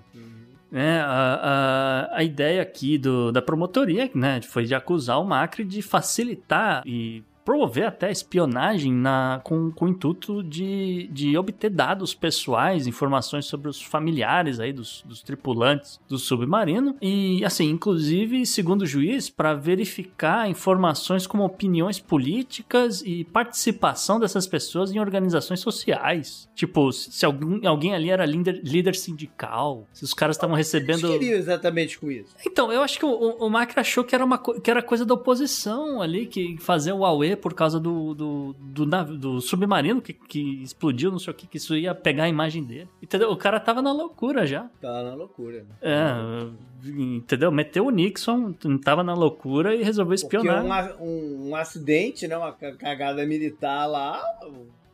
né, a, a, a ideia aqui do, da promotoria né, foi de acusar o Macri de facilitar e promover até espionagem na, com, com o intuito de, de obter dados pessoais, informações sobre os familiares aí dos, dos tripulantes do submarino. E, assim, inclusive, segundo o juiz, para verificar informações como opiniões políticas e participação dessas pessoas em organizações sociais. Tipo, se algum, alguém ali era líder, líder sindical, se os caras estavam Eles recebendo. queriam exatamente com isso. Então, eu acho que o, o, o Macri achou que era, uma, que era coisa da oposição ali, que fazer o Por causa do, do, do, nav- do submarino que, que explodiu, não sei o que, que isso ia pegar a imagem dele. Entendeu? O cara tava na loucura já. Tá na loucura. né? É, entendeu? Meteu o Nixon, tava na loucura e resolveu espionar. um, um, um acidente, né? Uma ca- cagada militar lá,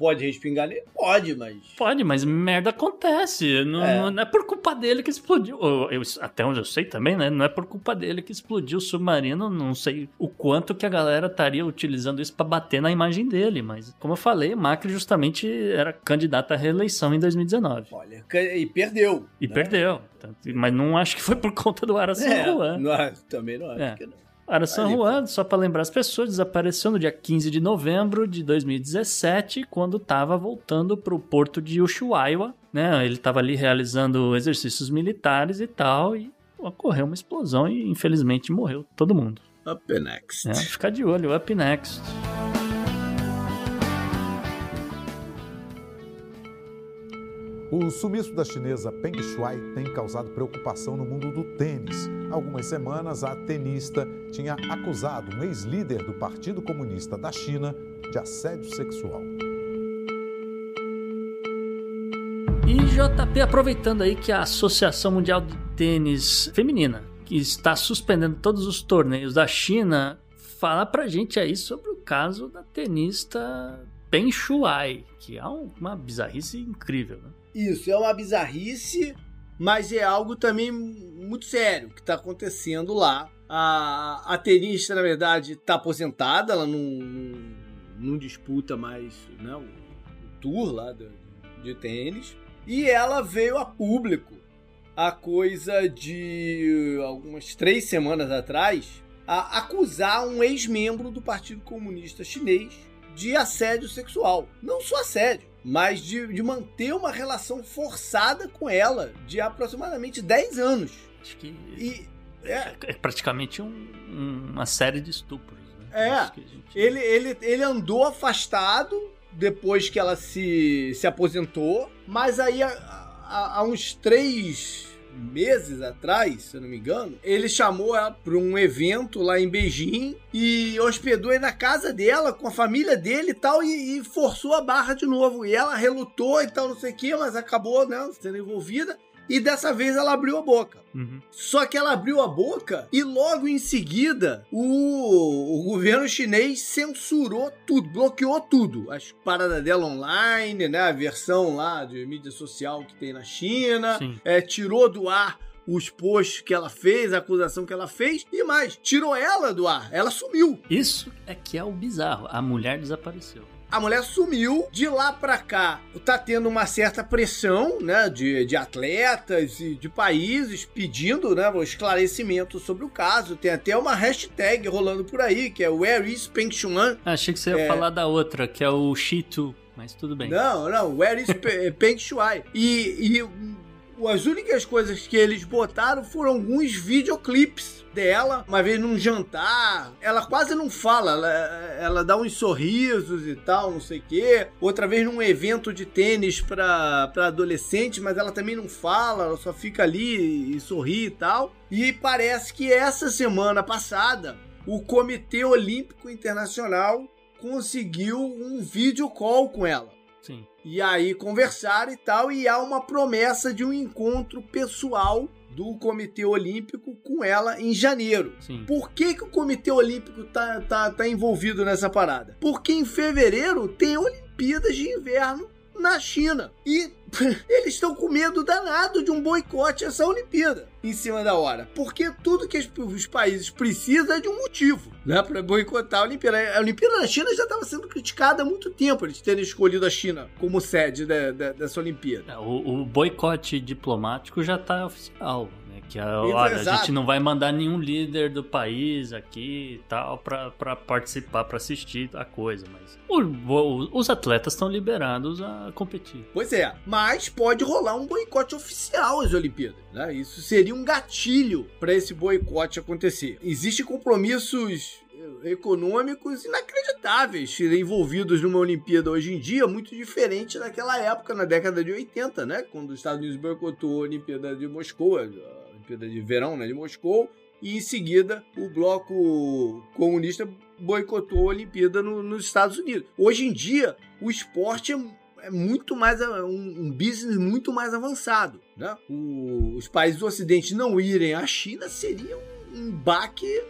pode respingar nele? Pode, mas. Pode, mas merda acontece. Não É. não- é por culpa dele que explodiu. Eu- até onde eu sei também, né? Não é por culpa dele que explodiu o submarino. Não sei o quanto que a galera estaria utilizando isso pra bater na imagem dele. Mas, como eu falei, Macri justamente era candidato à reeleição em 2019. Olha, e perdeu. E né? perdeu. Mas não acho que foi por conta do Ara San É, Juan. não também não acho É. que não. Ara San Ali, Juan, só pra lembrar as pessoas, desapareceu no dia 15 de novembro de 2017, quando estava voltando pro porto de Ushuaia, né? Ele estava ali realizando exercícios militares e tal, e ocorreu uma explosão e infelizmente morreu todo mundo. Up next. né? Ficar de olho, up next. O sumiço da chinesa Peng Shuai tem causado preocupação no mundo do tênis. Há algumas semanas, a tenista tinha acusado um ex-líder do Partido Comunista da China de assédio sexual. E JP, aproveitando aí que a Associação Mundial de Tênis Feminina, que está suspendendo todos os torneios da China, fala pra gente aí sobre o caso da tenista Peng Shuai, que é um- uma bizarrice incrível, né? Isso, é uma bizarrice, mas é algo também muito sério que está acontecendo lá. A, a tenista, na verdade, está aposentada, ela não, não, não disputa mais né, o, o tour lá do- de tênis. E ela veio a público a coisa de algumas três semanas atrás a acusar um ex-membro do Partido Comunista Chinês de assédio sexual. Não só assédio, mas de, de manter uma relação forçada com ela de aproximadamente 10 anos. Acho que E é, é praticamente um- um- uma série de estupros, né? É, gente- ele, ele, ele andou afastado depois que ela se, se aposentou, mas aí há, há- há uns três meses atrás, se eu não me engano, ele chamou ela para um evento lá em Beijing e hospedou aí na casa dela, com a família dele e tal, e, e forçou a barra de novo. E ela relutou e tal, não sei o que, mas acabou né, sendo envolvida. E dessa vez ela abriu a boca. Uhum. Só que ela abriu a boca e logo em seguida o, o governo chinês censurou tudo, bloqueou tudo. As paradas dela online, né? A versão lá de mídia social que tem na China. É, tirou do ar os posts que ela fez, a acusação que ela fez. E mais, tirou ela do ar. Ela sumiu. Isso é que é o bizarro. A mulher desapareceu. A mulher sumiu, de lá pra cá tá tendo uma certa pressão, né, de, de atletas e de países pedindo, né, um esclarecimento sobre o caso. Tem até uma hashtag rolando por aí, que é Where is Peng Shuan? Ah, achei que você ia É. falar da outra, que é o Shitu, mas tudo bem. Não, não, Where is Pe- Peng Shuai? E, e As únicas coisas que eles botaram foram alguns videoclipes dela, uma vez num jantar. Ela quase não fala, ela, ela dá uns sorrisos e tal, não sei o quê. Outra vez num evento de tênis para adolescentes, mas ela também não fala, ela só fica ali e sorri e tal. E parece que essa semana passada o Comitê Olímpico Internacional conseguiu um vídeo call com ela. Sim. E aí conversaram e tal, e há uma promessa de um encontro pessoal do Comitê Olímpico com ela em janeiro. Sim. Por que, que o Comitê Olímpico tá, tá, tá envolvido nessa parada? Porque em fevereiro tem Olimpíadas de Inverno na China. E eles estão com medo danado de um boicote a essa Olimpíada em cima da hora. Porque tudo que os países precisam é de um motivo, né? Para boicotar a Olimpíada. A Olimpíada na China já estava sendo criticada há muito tempo, eles terem escolhido a China como sede dessa Olimpíada. É, o, o boicote diplomático já está oficial. Que a, olha, a gente não vai mandar nenhum líder do país aqui e tal para participar, para assistir a coisa, mas o, o, os atletas estão liberados a competir. Pois é, mas pode rolar um boicote oficial às Olimpíadas, né? Isso seria um gatilho para esse boicote acontecer. Existem compromissos econômicos inacreditáveis envolvidos numa Olimpíada hoje em dia, muito diferente daquela época, na década de 80, né? Quando os Estados Unidos boicotou a Olimpíada de Moscou, Olimpíada de Verão, né, de Moscou, e em seguida o bloco comunista boicotou a Olimpíada no, nos Estados Unidos. Hoje em dia, o esporte é, é muito mais um, business muito mais avançado. Né? O, os países do Ocidente não irem à China seria um, um baque é,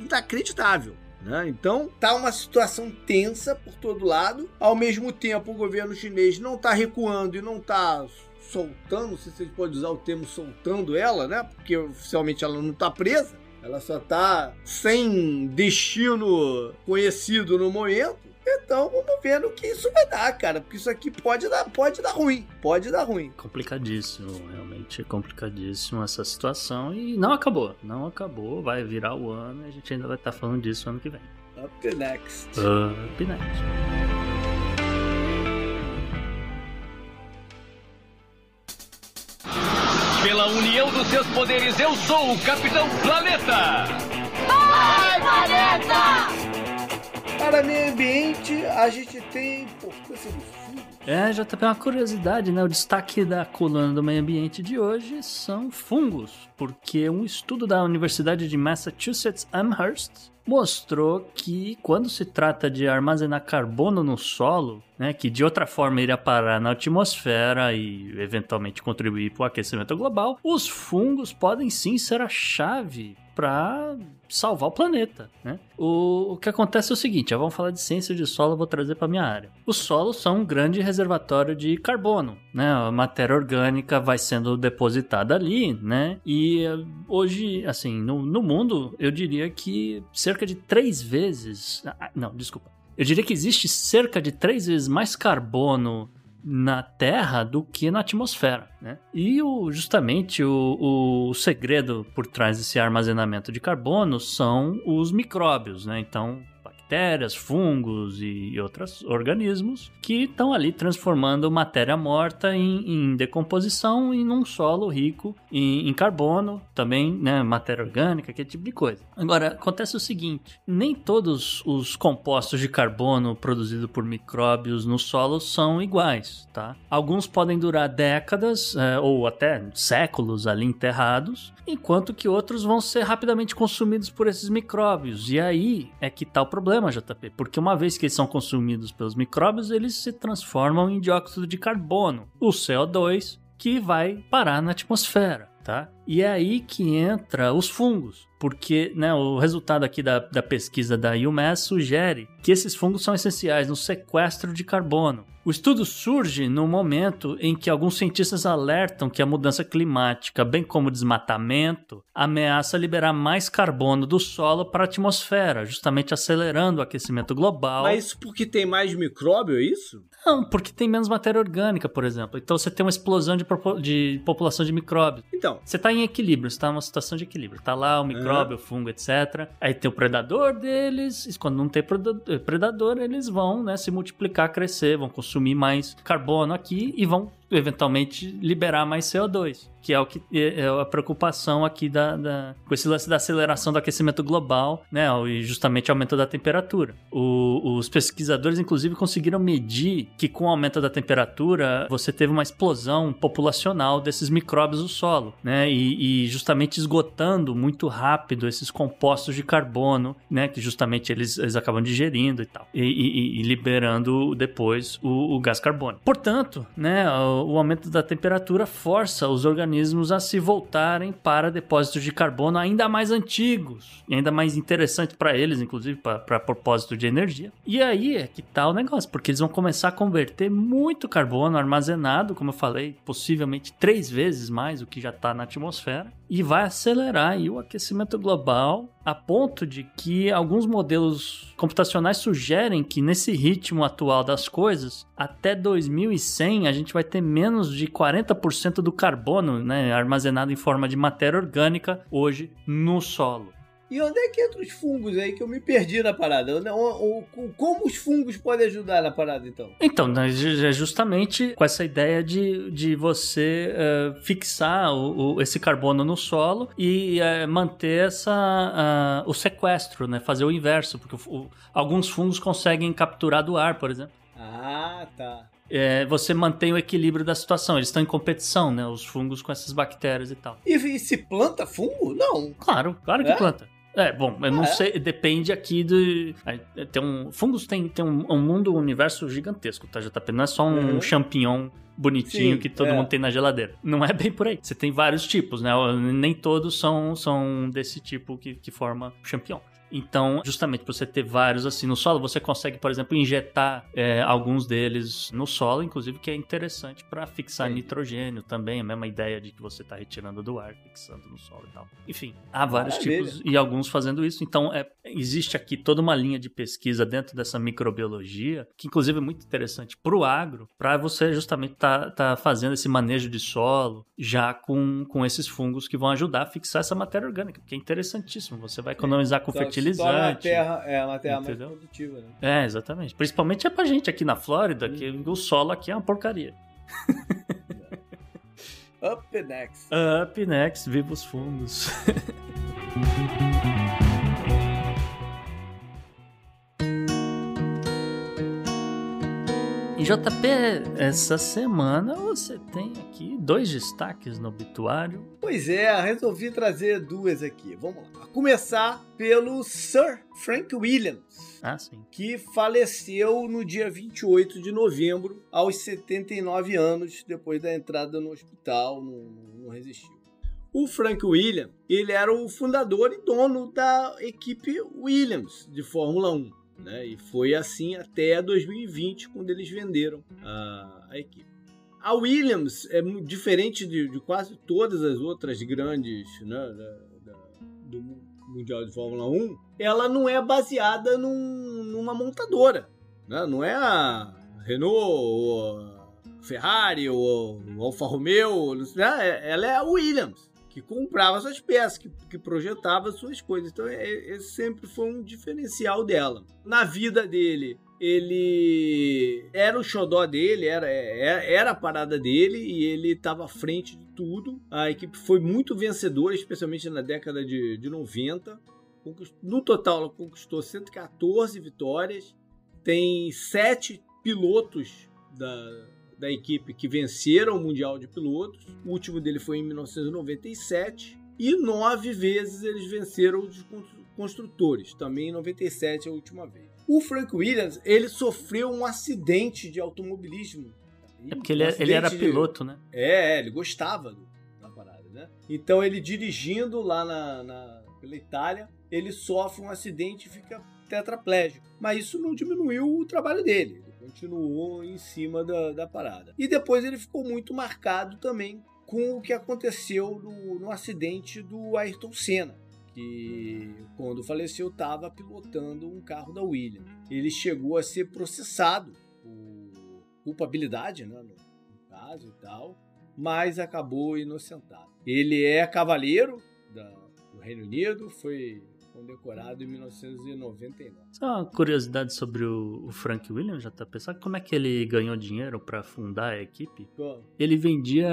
inacreditável. Né? Então tá uma situação tensa por todo lado. Ao mesmo tempo, o governo chinês não está recuando e não está soltando, se você pode usar o termo soltando ela, né? Porque oficialmente ela não está presa, ela só está sem destino conhecido no momento. Então vamos ver no que isso vai dar, cara. Porque isso aqui pode dar, pode dar ruim. Pode dar ruim. Complicadíssimo, realmente é complicadíssimo essa situação. E não acabou. Não acabou. Vai virar o ano e a gente ainda vai estar tá falando disso ano que vem. Up next. Up next. União dos seus poderes, eu sou o Capitão Planeta! Vai, Planeta! Para meio ambiente, a gente tem importância do. É, tá uma curiosidade, né? O destaque da coluna do meio ambiente de hoje são fungos, porque um estudo da Universidade de Massachusetts Amherst mostrou que quando se trata de armazenar carbono no solo, né, que de outra forma iria parar na atmosfera e eventualmente contribuir para o aquecimento global, os fungos podem sim ser a chave para salvar o planeta, né? O, o, que acontece é o seguinte, vamos falar de ciência de solo, vou trazer para minha área. Os solos são um grande reservatório de carbono, né? A matéria orgânica vai sendo depositada ali, né? E hoje, assim, no, no mundo, eu diria que cerca de três vezes, ah, não, desculpa, eu diria que existe cerca de três vezes mais carbono na Terra do que na atmosfera, né? E o, justamente o, o segredo por trás desse armazenamento de carbono são os micróbios, né? Então, bactérias, fungos e outros organismos que estão ali transformando matéria morta em, em decomposição em um solo rico em, em, carbono, também né, matéria orgânica, aquele tipo de coisa. Agora, acontece o seguinte: nem todos os compostos de carbono produzidos por micróbios no solo são iguais, tá? Alguns podem durar décadas é, ou até séculos ali enterrados, enquanto que outros vão ser rapidamente consumidos por esses micróbios. E aí é que tá o problema, JP, porque uma vez que eles são consumidos pelos micróbios, eles se transformam em dióxido de carbono, o CO2, que vai parar na atmosfera. Tá? E é aí que entra os fungos, porque né, o resultado aqui da, da pesquisa da UMass sugere que esses fungos são essenciais no sequestro de carbono. O estudo surge no momento em que alguns cientistas alertam que a mudança climática, bem como o desmatamento, ameaça liberar mais carbono do solo para a atmosfera, justamente acelerando o aquecimento global. Mas isso porque tem mais micróbio, é isso? Não, porque tem menos matéria orgânica, por exemplo. Então você tem uma explosão de, de população de micróbios. Então. Você está em equilíbrio, está numa situação de equilíbrio. Tá lá o micróbio, uhum. o fungo, etc. Aí tem o predador deles, e quando não tem predador, eles vão né, se multiplicar, crescer, vão consumir mais carbono aqui e vão eventualmente liberar mais CO2 que é o que é, é a preocupação aqui da, da, com esse lance da aceleração do aquecimento global, né, e justamente aumento da temperatura. O, os pesquisadores, inclusive, conseguiram medir que com o aumento da temperatura você teve uma explosão populacional desses micróbios do solo, né, e, e justamente esgotando muito rápido esses compostos de carbono, né, que justamente eles, eles acabam digerindo e tal, e, e, e liberando depois o, o, gás carbônico. Portanto, né, o, o aumento da temperatura força os organismos a se voltarem para depósitos de carbono ainda mais antigos e ainda mais interessantes para eles, inclusive para propósito de energia. E aí é que tá o negócio, porque eles vão começar a converter muito carbono armazenado, como eu falei, possivelmente três vezes mais o que já está na atmosfera, e vai acelerar o aquecimento global a ponto de que alguns modelos computacionais sugerem que nesse ritmo atual das coisas, até 2100 a gente vai ter menos de 40% do carbono né, armazenado em forma de matéria orgânica hoje no solo. E onde é que entra os fungos aí que eu me perdi na parada? Como os fungos podem ajudar na parada, então? Então, né, é justamente com essa ideia de, de você uh, fixar o, o, esse carbono no solo e uh, manter essa, uh, o sequestro, né? Fazer o inverso, porque o, alguns fungos conseguem capturar do ar, por exemplo. Ah, tá. É, você mantém o equilíbrio da situação. Eles estão em competição, né? Os fungos com essas bactérias e tal. E, e se planta fungo? Não. Claro, claro que é? planta. É, bom, eu não ah, é? sei, depende aqui do. Tem um. Fungos tem, tem um, um mundo, um universo gigantesco, tá, JP? Não é só um uhum. champignon bonitinho Sim, que todo é. mundo tem na geladeira. Não é bem por aí. Você tem vários tipos, né? Nem todos são, são desse tipo que, que forma champignon. Então, justamente por você ter vários assim no solo, você consegue, por exemplo, injetar é, alguns deles no solo, inclusive que é interessante para fixar nitrogênio também, a mesma ideia de que você está retirando do ar, fixando no solo e tal. Enfim, há vários Maravilha. tipos e alguns fazendo isso. Então, é, existe aqui toda uma linha de pesquisa dentro dessa microbiologia, que inclusive é muito interessante para o agro, para você justamente estar tá, tá fazendo esse manejo de solo já com, com esses fungos que vão ajudar a fixar essa matéria orgânica, que é interessantíssimo. Você vai economizar com então, fertilizante. Uma terra, é uma terra entendeu? mais produtiva, né? É, exatamente. Principalmente é pra gente aqui na Flórida, hum. que o solo aqui é uma porcaria. Up next. Up next, viva os fungos. JP, essa semana você tem aqui dois destaques no obituário. Pois é, resolvi trazer duas aqui. Vamos lá. A começar pelo Sir Frank Williams. Ah, sim. Que faleceu no dia 28 de novembro, aos 79 anos, depois da entrada no hospital, não, não resistiu. O Frank Williams, ele era o fundador e dono da equipe Williams de Fórmula 1. Né? E foi assim até 2020, quando eles venderam a, a equipe. A Williams é diferente de, de, quase todas as outras grandes né, da, da, do Mundial de Fórmula 1. Ela não é baseada num, numa montadora. Né? Não é a Renault, ou a Ferrari, ou Alfa Romeo. Né? Ela é a Williams que comprava suas peças, que, que projetava suas coisas. Então, é, esse sempre foi um diferencial dela. Na vida dele, ele era o xodó dele, era, era, é, era a parada dele e ele estava à frente de tudo. A equipe foi muito vencedora, especialmente na década de, de 90. No total, ela conquistou 114 vitórias, tem sete pilotos da, da equipe que venceram o Mundial de Pilotos. O último dele foi em 1997. E nove vezes eles venceram os construtores, também em 97 a última vez. O Frank Williams, ele sofreu um acidente de automobilismo. É porque ele, um ele era piloto, de... né? É, ele gostava do, da parada, né? Então ele dirigindo lá na, na, pela Itália, ele sofre um acidente e fica tetraplégico. Mas isso não diminuiu o trabalho dele continuou em cima da, da parada. E depois ele ficou muito marcado também com o que aconteceu no, no acidente do Ayrton Senna que quando faleceu estava pilotando um carro da Williams. Ele chegou a ser processado por culpabilidade, né, no caso e tal, mas acabou inocentado. Ele é cavaleiro da, do Reino Unido, foi condecorado em 1999. Só uma curiosidade sobre o, Frank Williams, já tá pensando como é que ele ganhou dinheiro para fundar a equipe? Como? Ele vendia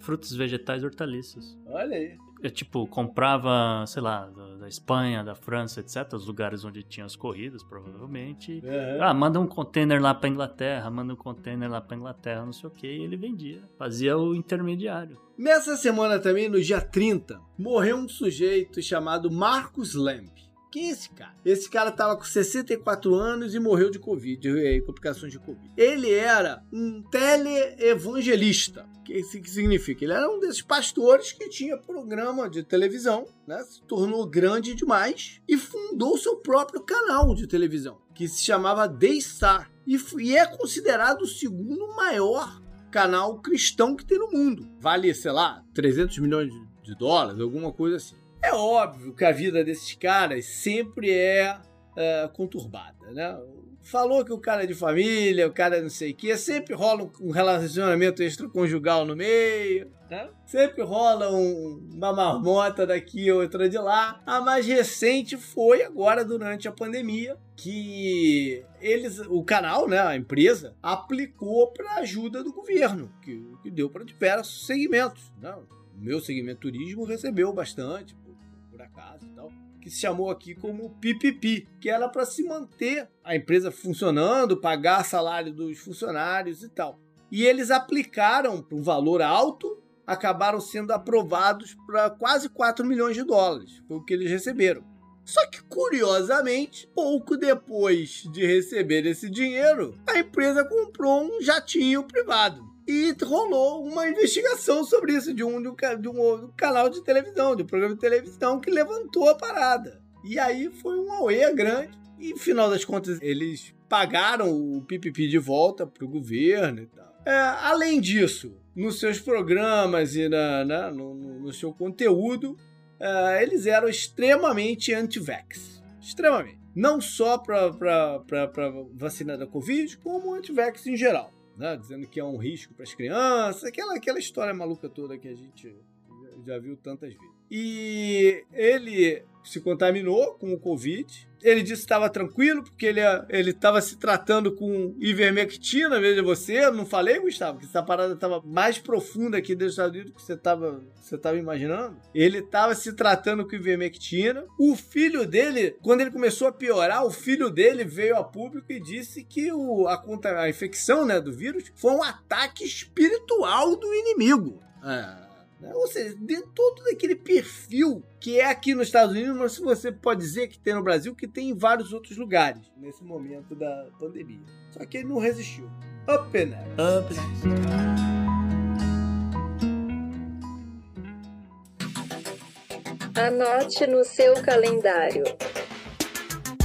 frutos, vegetais e hortaliças. Olha aí. Eu, tipo, comprava, sei lá, da Espanha, da França, etc., os lugares onde tinha as corridas, provavelmente. Uhum. Ah, manda um container lá pra Inglaterra, manda um container lá pra Inglaterra, não sei o que, e ele vendia. Fazia o intermediário. Nessa semana também, no dia 30, morreu um sujeito chamado Marcus Lamp. Quem é esse cara? Esse cara estava com 64 anos e morreu de Covid, de complicações de Covid. Ele era um teleevangelista. O que isso significa? Ele era um desses pastores que tinha programa de televisão, né? Se tornou grande demais e fundou seu próprio canal de televisão, que se chamava Daystar. E é considerado o segundo maior canal cristão que tem no mundo. Vale, sei lá, 300 milhões de dólares, alguma coisa assim. É óbvio que a vida desses caras sempre é, é conturbada, né? Falou que o cara é de família, o cara é não sei o quê, sempre rola um relacionamento extraconjugal no meio, né? Sempre rola um, uma marmota daqui, outra de lá. A mais recente foi agora durante a pandemia, que eles, o canal, né, a empresa, aplicou para ajuda do governo, que, que deu para diversos segmentos. Né? O meu segmento turismo recebeu bastante, por acaso e tal, que se chamou aqui como PPP, que era para se manter a empresa funcionando, pagar salário dos funcionários e tal. E eles aplicaram para um valor alto, acabaram sendo aprovados para quase 4 milhões de dólares, foi o que eles receberam. Só que, curiosamente, pouco depois de receber esse dinheiro, a empresa comprou um jatinho privado e rolou uma investigação sobre isso de um, de um, de um, canal de televisão, de um programa de televisão que levantou a parada. E aí foi um auê grande. E, final das contas, eles pagaram o PPP de volta para o governo e tal. É, além disso, nos seus programas e na, na no, no, seu conteúdo, é, eles eram extremamente anti-vax. Extremamente. Não só para vacina da Covid, como anti-vax em geral né? Dizendo que é um risco para as crianças, aquela, aquela história maluca toda que a gente já viu tantas vezes. E ele se contaminou com o Covid. Ele disse que estava tranquilo, porque ele estava se tratando com ivermectina, veja você. Eu não falei, Gustavo, que essa parada estava mais profunda aqui dos Estados Unidos do que você estava você tava imaginando. Ele estava se tratando com ivermectina. O filho dele, quando ele começou a piorar, o filho dele veio a público e disse que o, a, a infecção né, do vírus foi um ataque espiritual do inimigo. É. Né? Ou seja, de todo aquele perfil que é aqui nos Estados Unidos, mas você pode dizer que tem no Brasil, que tem em vários outros lugares nesse momento da pandemia. Só que ele não resistiu. Up next. Up next. Anote no seu calendário.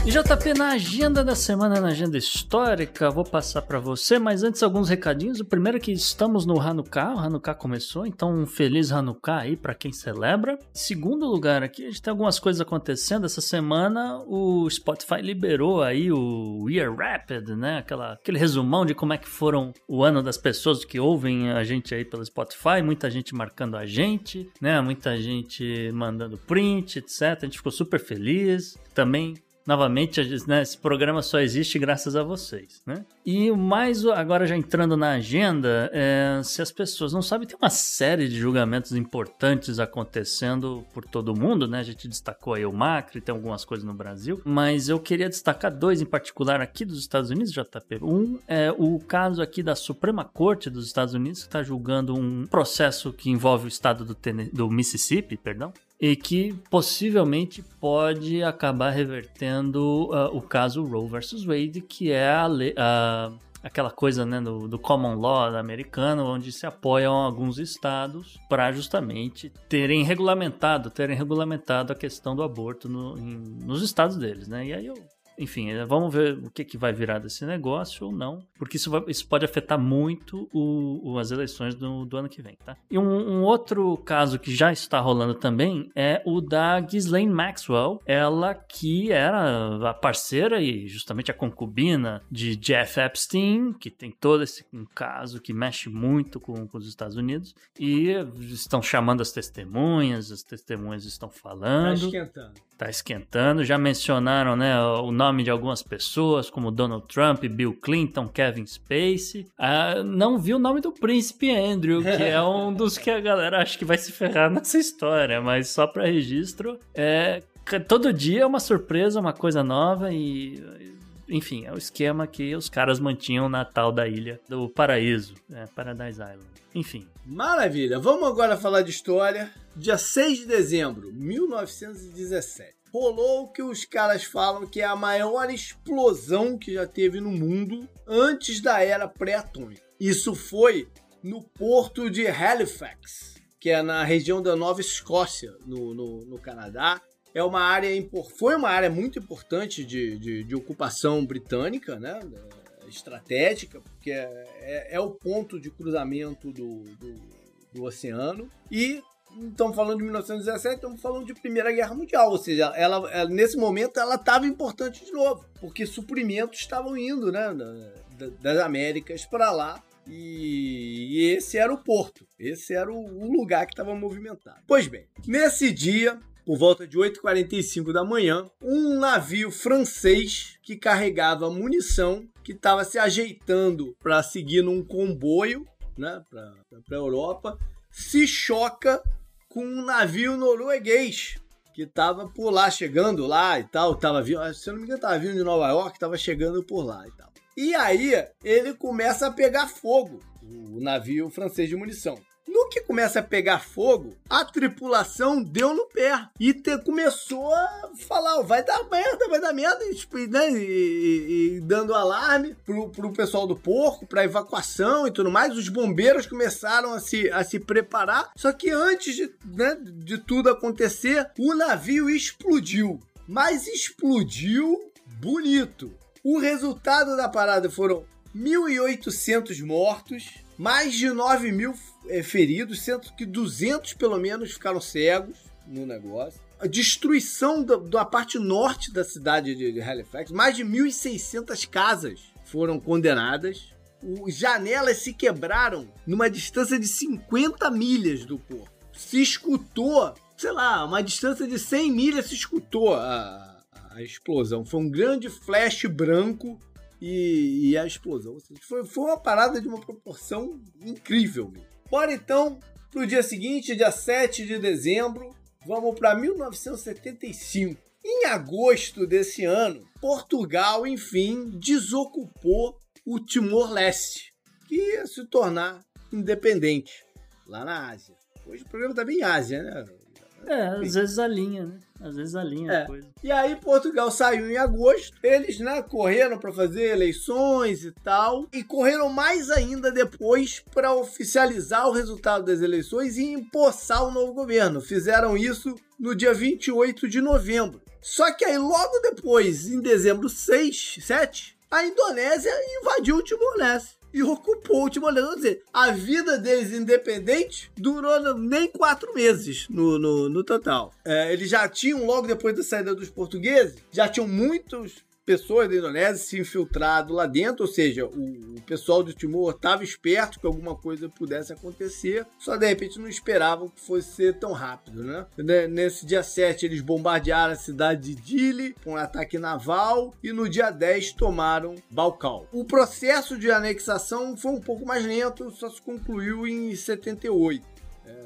E JP, na agenda da semana, na agenda histórica, vou passar para você, mas antes alguns recadinhos. O primeiro é que estamos no Hanukkah, o Hanukkah começou, então um feliz Hanukkah aí para quem celebra. Segundo lugar aqui, a gente tem algumas coisas acontecendo. Essa semana o Spotify liberou aí o Year Rapid, né? Aquela, aquele resumão de como é que foram o ano das pessoas que ouvem a gente aí pelo Spotify, muita gente marcando a gente, né? Muita gente mandando print, etc. A gente ficou super feliz. Também novamente, né, esse programa só existe graças a vocês, né? E mais, agora já entrando na agenda, é, se as pessoas não sabem, tem uma série de julgamentos importantes acontecendo por todo o mundo, né? A gente destacou aí o Macri, tem algumas coisas no Brasil, mas eu queria destacar dois em particular aqui dos Estados Unidos, JP. Um é o caso aqui da Suprema Corte dos Estados Unidos, que está julgando um processo que envolve o estado do, do Mississippi, perdão, e que possivelmente pode acabar revertendo uh, o caso Roe versus Wade, que é a, aquela coisa né, do, do, common law americano, onde se apoiam alguns estados para justamente terem regulamentado, terem regulamentado a questão do aborto no, em, nos estados deles, né? E aí eu enfim, é, vamos ver o que, que vai virar desse negócio ou não, porque isso, vai, isso pode afetar muito o, o, as eleições do, do, ano que vem, tá? E um, um, outro caso que já está rolando também é o da Ghislaine Maxwell, ela que era a parceira e justamente a concubina de Jeff Epstein, que tem todo esse um caso que mexe muito com, com os Estados Unidos, e estão chamando as testemunhas, as testemunhas estão falando. Tá esquentando. Tá esquentando. Já mencionaram né, o nome de algumas pessoas, como Donald Trump, Bill Clinton, Kevin Spacey. Ah, não vi o nome do príncipe Andrew, que é um dos que a galera acha que vai se ferrar nessa história, mas só para registro. É, todo dia é uma surpresa, uma coisa nova e enfim, é o esquema que os caras mantinham na tal da ilha do paraíso, né, Paradise Island. Enfim. Maravilha. Vamos agora falar de história. Dia 6 de dezembro de 1917. Rolou o que os caras falam que é a maior explosão que já teve no mundo antes da era pré-atômica. Isso foi no porto de Halifax, que é na região da Nova Escócia, no, no, no Canadá é uma área foi uma área muito importante de, de, de ocupação britânica, né? estratégica, porque é, é, é, o ponto de cruzamento do, do, do oceano. E estamos falando de 1917, estamos falando de Primeira Guerra Mundial, ou seja, ela, ela nesse momento ela estava importante de novo, porque suprimentos estavam indo, né, das Américas para lá. E, esse era o porto, esse era o, o lugar que estava movimentado. Pois bem, nesse dia por volta de 8h45 da manhã, um navio francês que carregava munição, que estava se ajeitando para seguir num comboio né, para a Europa, se choca com um navio norueguês que estava por lá, chegando lá e tal. Tava vindo, se eu não me engano, estava vindo de Nova York, estava chegando por lá e tal. E aí ele começa a pegar fogo, o navio francês de munição. No que começa a pegar fogo, a tripulação deu no pé e te, começou a falar: vai dar merda, vai dar merda, e, né, e, e, e dando alarme pro, pro pessoal do porco, pra evacuação e tudo mais. Os bombeiros começaram a se, a se preparar. Só que antes de, né, de tudo acontecer, o navio explodiu. Mas explodiu bonito. O resultado da parada foram 1.800 mortos, mais de 9 mil é, feridos, sendo que 200 pelo menos ficaram cegos no negócio. A destruição da, da parte norte da cidade de, de Halifax, mais de 1.600 casas foram condenadas. O, janelas se quebraram numa distância de 50 milhas do porto. Se escutou, sei lá, uma distância de 100 milhas se escutou a, a explosão. Foi um grande flash branco e, e a explosão. Seja, foi, foi uma parada de uma proporção incrível. Bora então pro dia seguinte, dia 7 de dezembro, vamos para 1975. Em agosto desse ano, Portugal, enfim, desocupou o Timor-Leste, que ia se tornar independente lá na Ásia. Hoje o programa tá bem Ásia, né? É, às vezes alinha, né? Às vezes alinha é. a coisa. E aí Portugal saiu em agosto, eles, né, correram para fazer eleições e tal, e correram mais ainda depois para oficializar o resultado das eleições e empossar o novo governo. Fizeram isso no dia 28 de novembro. Só que aí logo depois, em dezembro 6, 7, a Indonésia invadiu o Timor-Leste e ocupou o Timor-Leste. Dizer, a vida deles independente durou nem quatro meses no, no, no total. É, eles já tinham, logo depois da saída dos portugueses, já tinham muitos pessoas da Indonésia se infiltrado lá dentro, ou seja, o, o pessoal do Timor estava esperto que alguma coisa pudesse acontecer, só de repente não esperavam que fosse ser tão rápido, né? Nesse dia 7 eles bombardearam a cidade de Dili com um ataque naval e no dia 10 tomaram Balcal. O processo de anexação foi um pouco mais lento, só se concluiu em 78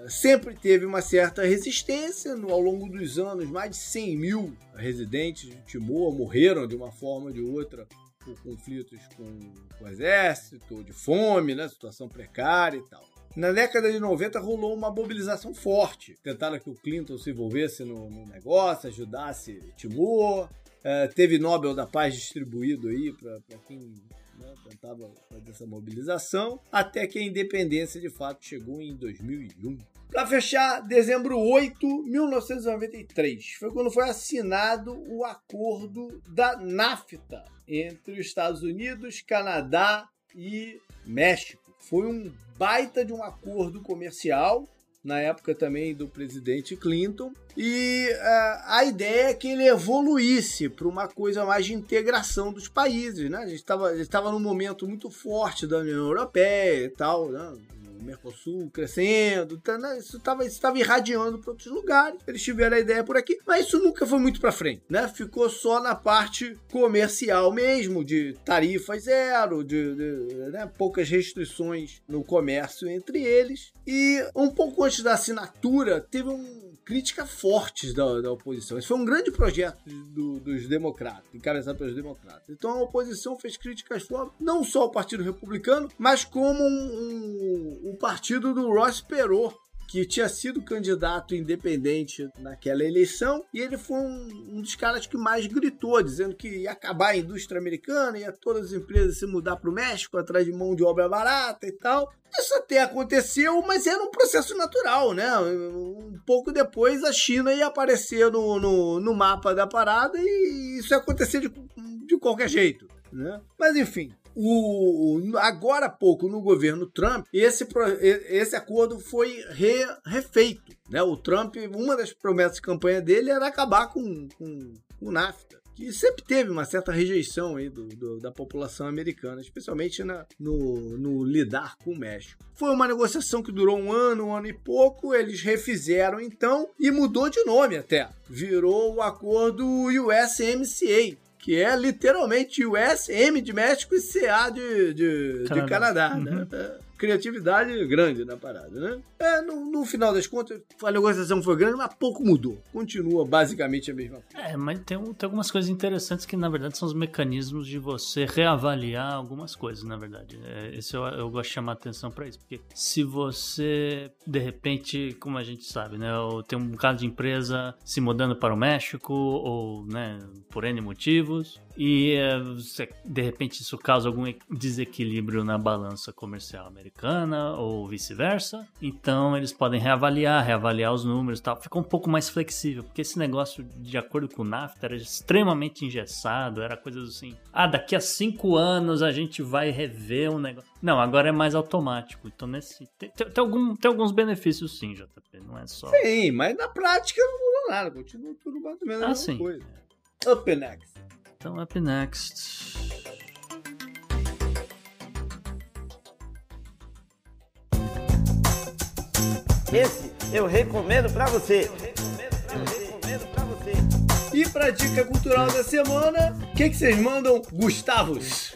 sempre teve uma certa resistência. No, ao longo dos anos, mais de 100 mil residentes de Timor morreram de uma forma ou de outra por conflitos com, com o exército, de fome, né, situação precária e tal. Na década de 90 rolou uma mobilização forte. Tentaram que o Clinton se envolvesse no, no negócio, ajudasse Timor. É, teve Nobel da Paz distribuído aí para quem né, tentava fazer essa mobilização, até que a independência de fato chegou em 2001. Para fechar, dezembro 8, 1993, foi quando foi assinado o acordo da NAFTA entre os Estados Unidos, Canadá e México. Foi um baita de um acordo comercial na época também do presidente Clinton, e uh, a ideia é que ele evoluísse para uma coisa mais de integração dos países. Né? A gente estava num momento muito forte da União Europeia e tal, né? Mercosul crescendo, tá, né? isso estava isso tava irradiando para outros lugares. Eles tiveram a ideia por aqui, mas isso nunca foi muito para frente, né? Ficou só na parte comercial mesmo, de tarifas zero, de, de né? poucas restrições no comércio entre eles. E um pouco antes da assinatura, teve um críticas fortes da, da, oposição. Esse foi um grande projeto do, dos democratas, encabeçado pelos democratas. Então a oposição fez críticas fortes, não só ao Partido Republicano, mas como um, um, um partido do Ross Perot, que tinha sido candidato independente naquela eleição, e ele foi um, um, dos caras que mais gritou, dizendo que ia acabar a indústria americana, ia todas as empresas se mudar para o México atrás de mão de obra barata e tal. Isso até aconteceu, mas era um processo natural, né? Um pouco depois a China ia aparecer no, no, no mapa da parada e isso ia acontecer de, de qualquer jeito. Né? Mas enfim, o, agora há pouco, no governo Trump, esse, esse acordo foi re, refeito. Né? O Trump, uma das promessas de campanha dele era acabar com, com o NAFTA que sempre teve uma certa rejeição aí do, do, da população americana, especialmente na, no, no, lidar com o México. Foi uma negociação que durou um ano, um ano e pouco, eles refizeram então e mudou de nome até. Virou o acordo USMCA, que é literalmente US-M de México e CA de, de Canadá, de Canadá né? uhum. Criatividade grande na parada, né? É, no, no, final das contas, a negociação foi grande, mas pouco mudou. Continua basicamente a mesma coisa. É, mas tem, tem algumas coisas interessantes que, na verdade, são os mecanismos de você reavaliar algumas coisas, na verdade. É, esse eu, eu gosto de chamar atenção para isso, porque se você, de repente, como a gente sabe, né, tem um caso de empresa se mudando para o México, ou, né, por N motivos, e é, de repente isso causa algum desequilíbrio na balança comercial americana ou vice-versa. Então eles podem reavaliar, reavaliar os números e tal. Fica um pouco mais flexível, porque esse negócio, de acordo com o NAFTA, era extremamente engessado, era coisas assim. Ah, daqui a cinco anos a gente vai rever um negócio. Não, agora é mais automático. Então nesse. Tem, tem, tem, algum, tem alguns benefícios sim, JP, não é só. Sim, mas na prática não mudou nada, continua tudo mais ou menos a ah, mesma sim. coisa. Up next. Então, up next. Esse eu recomendo para você. E pra dica cultural da semana, o que, que vocês mandam, Gustavos?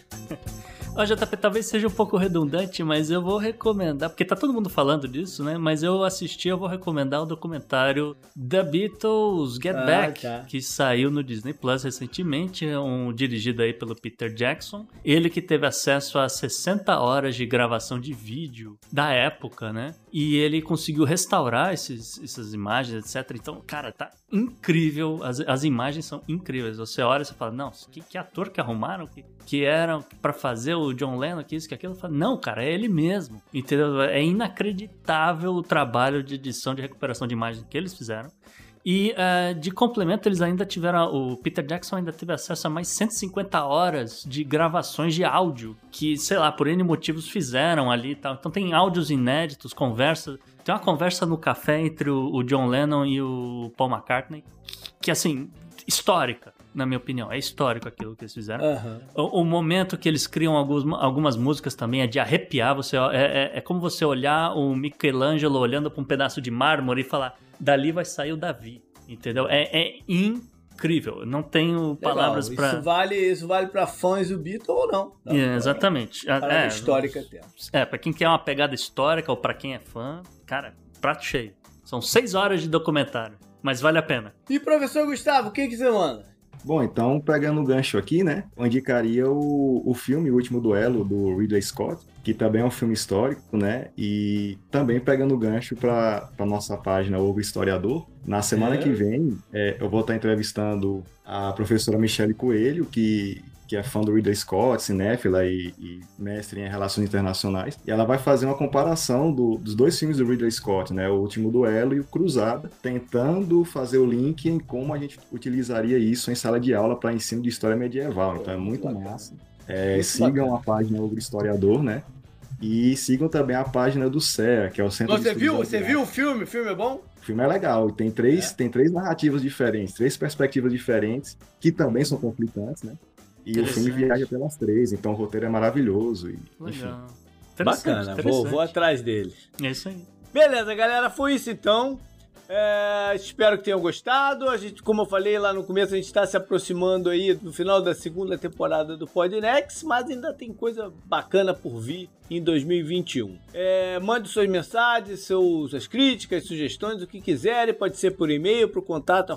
Ó, JP, talvez seja um pouco redundante, mas eu vou recomendar, porque tá todo mundo falando disso, né? Mas eu assisti, eu vou recomendar o documentário The Beatles Get ah, Back, tá. que saiu no Disney Plus recentemente, um dirigido aí pelo Peter Jackson. Ele que teve acesso a 60 horas de gravação de vídeo da época, né? E ele conseguiu restaurar esses, essas imagens, etc. Então, cara, tá incrível. As, as imagens são incríveis. Você olha e você fala, não, que, que ator que arrumaram que, que eram para fazer o John Lennon, que isso, que aquilo. Falo, não, cara, é ele mesmo. Entendeu? É inacreditável o trabalho de edição, de recuperação de imagens que eles fizeram. E uh, de complemento, eles ainda tiveram. O Peter Jackson ainda teve acesso a mais 150 horas de gravações de áudio que, sei lá, por N motivos fizeram ali e tal. Então tem áudios inéditos, conversas. Tem uma conversa no café entre o, o John Lennon e o Paul McCartney, que assim, histórica na minha opinião. É histórico aquilo que eles fizeram. Uhum. O, o, momento que eles criam alguns, algumas músicas também é de arrepiar. Você, é, é, é como você olhar o Michelangelo olhando para um pedaço de mármore e falar: dali vai sair o Davi. Entendeu? É, é incrível. Não tenho palavras para. Isso vale, isso vale para fãs do Beatles ou não? não é, exatamente. É, histórica até. É, para quem quer uma pegada histórica ou para quem é fã, cara, prato cheio. São seis horas de documentário, mas vale a pena. E professor Gustavo, o que, que você manda? Bom, então, pegando o gancho aqui, né? Eu indicaria o, o filme O Último Duelo, do Ridley Scott, que também é um filme histórico, né? E também pegando o gancho para a nossa página O Historiador. Na semana é. que vem, é, eu vou estar entrevistando a professora Michelle Coelho, que que é fã do Ridley Scott, cinéfila e, e, mestre em relações internacionais. E ela vai fazer uma comparação do, dos dois filmes do Ridley Scott, né? O Último Duelo e o Cruzada, tentando fazer o link em como a gente utilizaria isso em sala de aula para ensino de história medieval. Então é muito massa. É, sigam a página do Historiador, né? E sigam também a página do CEA, que é o Centro Você viu? Você viu o filme? O filme é bom? O filme é legal. Tem três, é. tem três narrativas diferentes, três perspectivas diferentes, que também são conflitantes, né? E o filme viaja pelas três, então o roteiro é maravilhoso. E, Legal. Bacana, vou, vou atrás dele. É isso aí. Beleza, galera, foi isso então. É, espero que tenham gostado. A gente, como eu falei lá no começo, a gente está se aproximando aí do final da segunda temporada do Podnext, mas ainda tem coisa bacana por vir em 2021. É, mande suas mensagens, suas críticas, sugestões, o que quiserem. Pode ser por e-mail para o contato.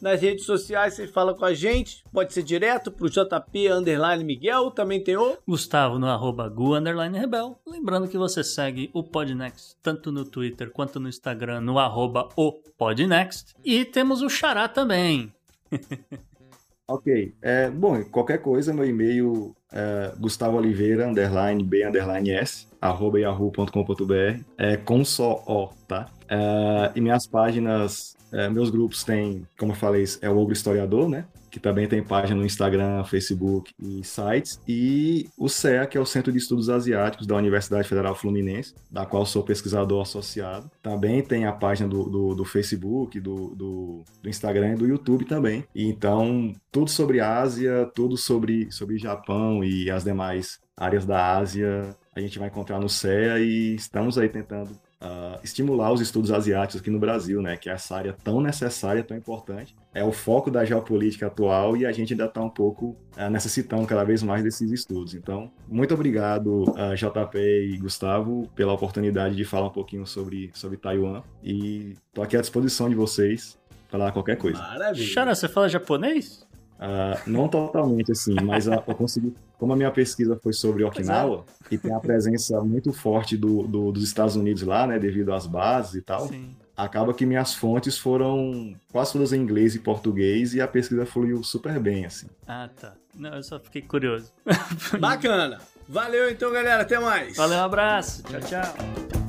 Nas redes sociais você fala com a gente. Pode ser direto para o JP Underline Miguel. Também tem o Gustavo no arroba Gu Underline Rebel. Lembrando que você segue o Podnext tanto no Twitter quanto no Instagram Instagram no arroba o Podnext. E temos o Xará também. ok. É, bom, qualquer coisa, meu e-mail é Gustavo Oliveira, underline, B, underline S, arroba yahoo.com.br, é com só O, tá? É, e minhas páginas, é, meus grupos têm, como eu falei, é o Ogro Historiador, né? Que também tem página no Instagram, Facebook e sites, e o CEA, que é o Centro de Estudos Asiáticos da Universidade Federal Fluminense, da qual sou pesquisador associado. Também tem a página do, do, do Facebook, do, do, do, Instagram e do YouTube também. E então, tudo sobre Ásia, tudo sobre, sobre Japão e as demais áreas da Ásia, a gente vai encontrar no CEA e estamos aí tentando uh, estimular os estudos asiáticos aqui no Brasil, né? Que é essa área tão necessária, tão importante. É o foco da geopolítica atual e a gente ainda está um pouco uh, necessitando cada vez mais desses estudos. Então, muito obrigado, uh, JP e Gustavo, pela oportunidade de falar um pouquinho sobre, sobre Taiwan. E estou aqui à disposição de vocês para falar qualquer coisa. Maravilha. Xara, você fala japonês? Uh, não totalmente assim, mas eu consegui. Como a minha pesquisa foi sobre Okinawa é. e tem a presença muito forte do, do, dos Estados Unidos lá, né, devido às bases e tal, Sim. acaba que minhas fontes foram quase todas em inglês e português e a pesquisa fluiu super bem, assim. Ah, tá. Não, eu só fiquei curioso. Bacana. Valeu então, galera. Até mais. Valeu, um abraço. Tchau, tchau.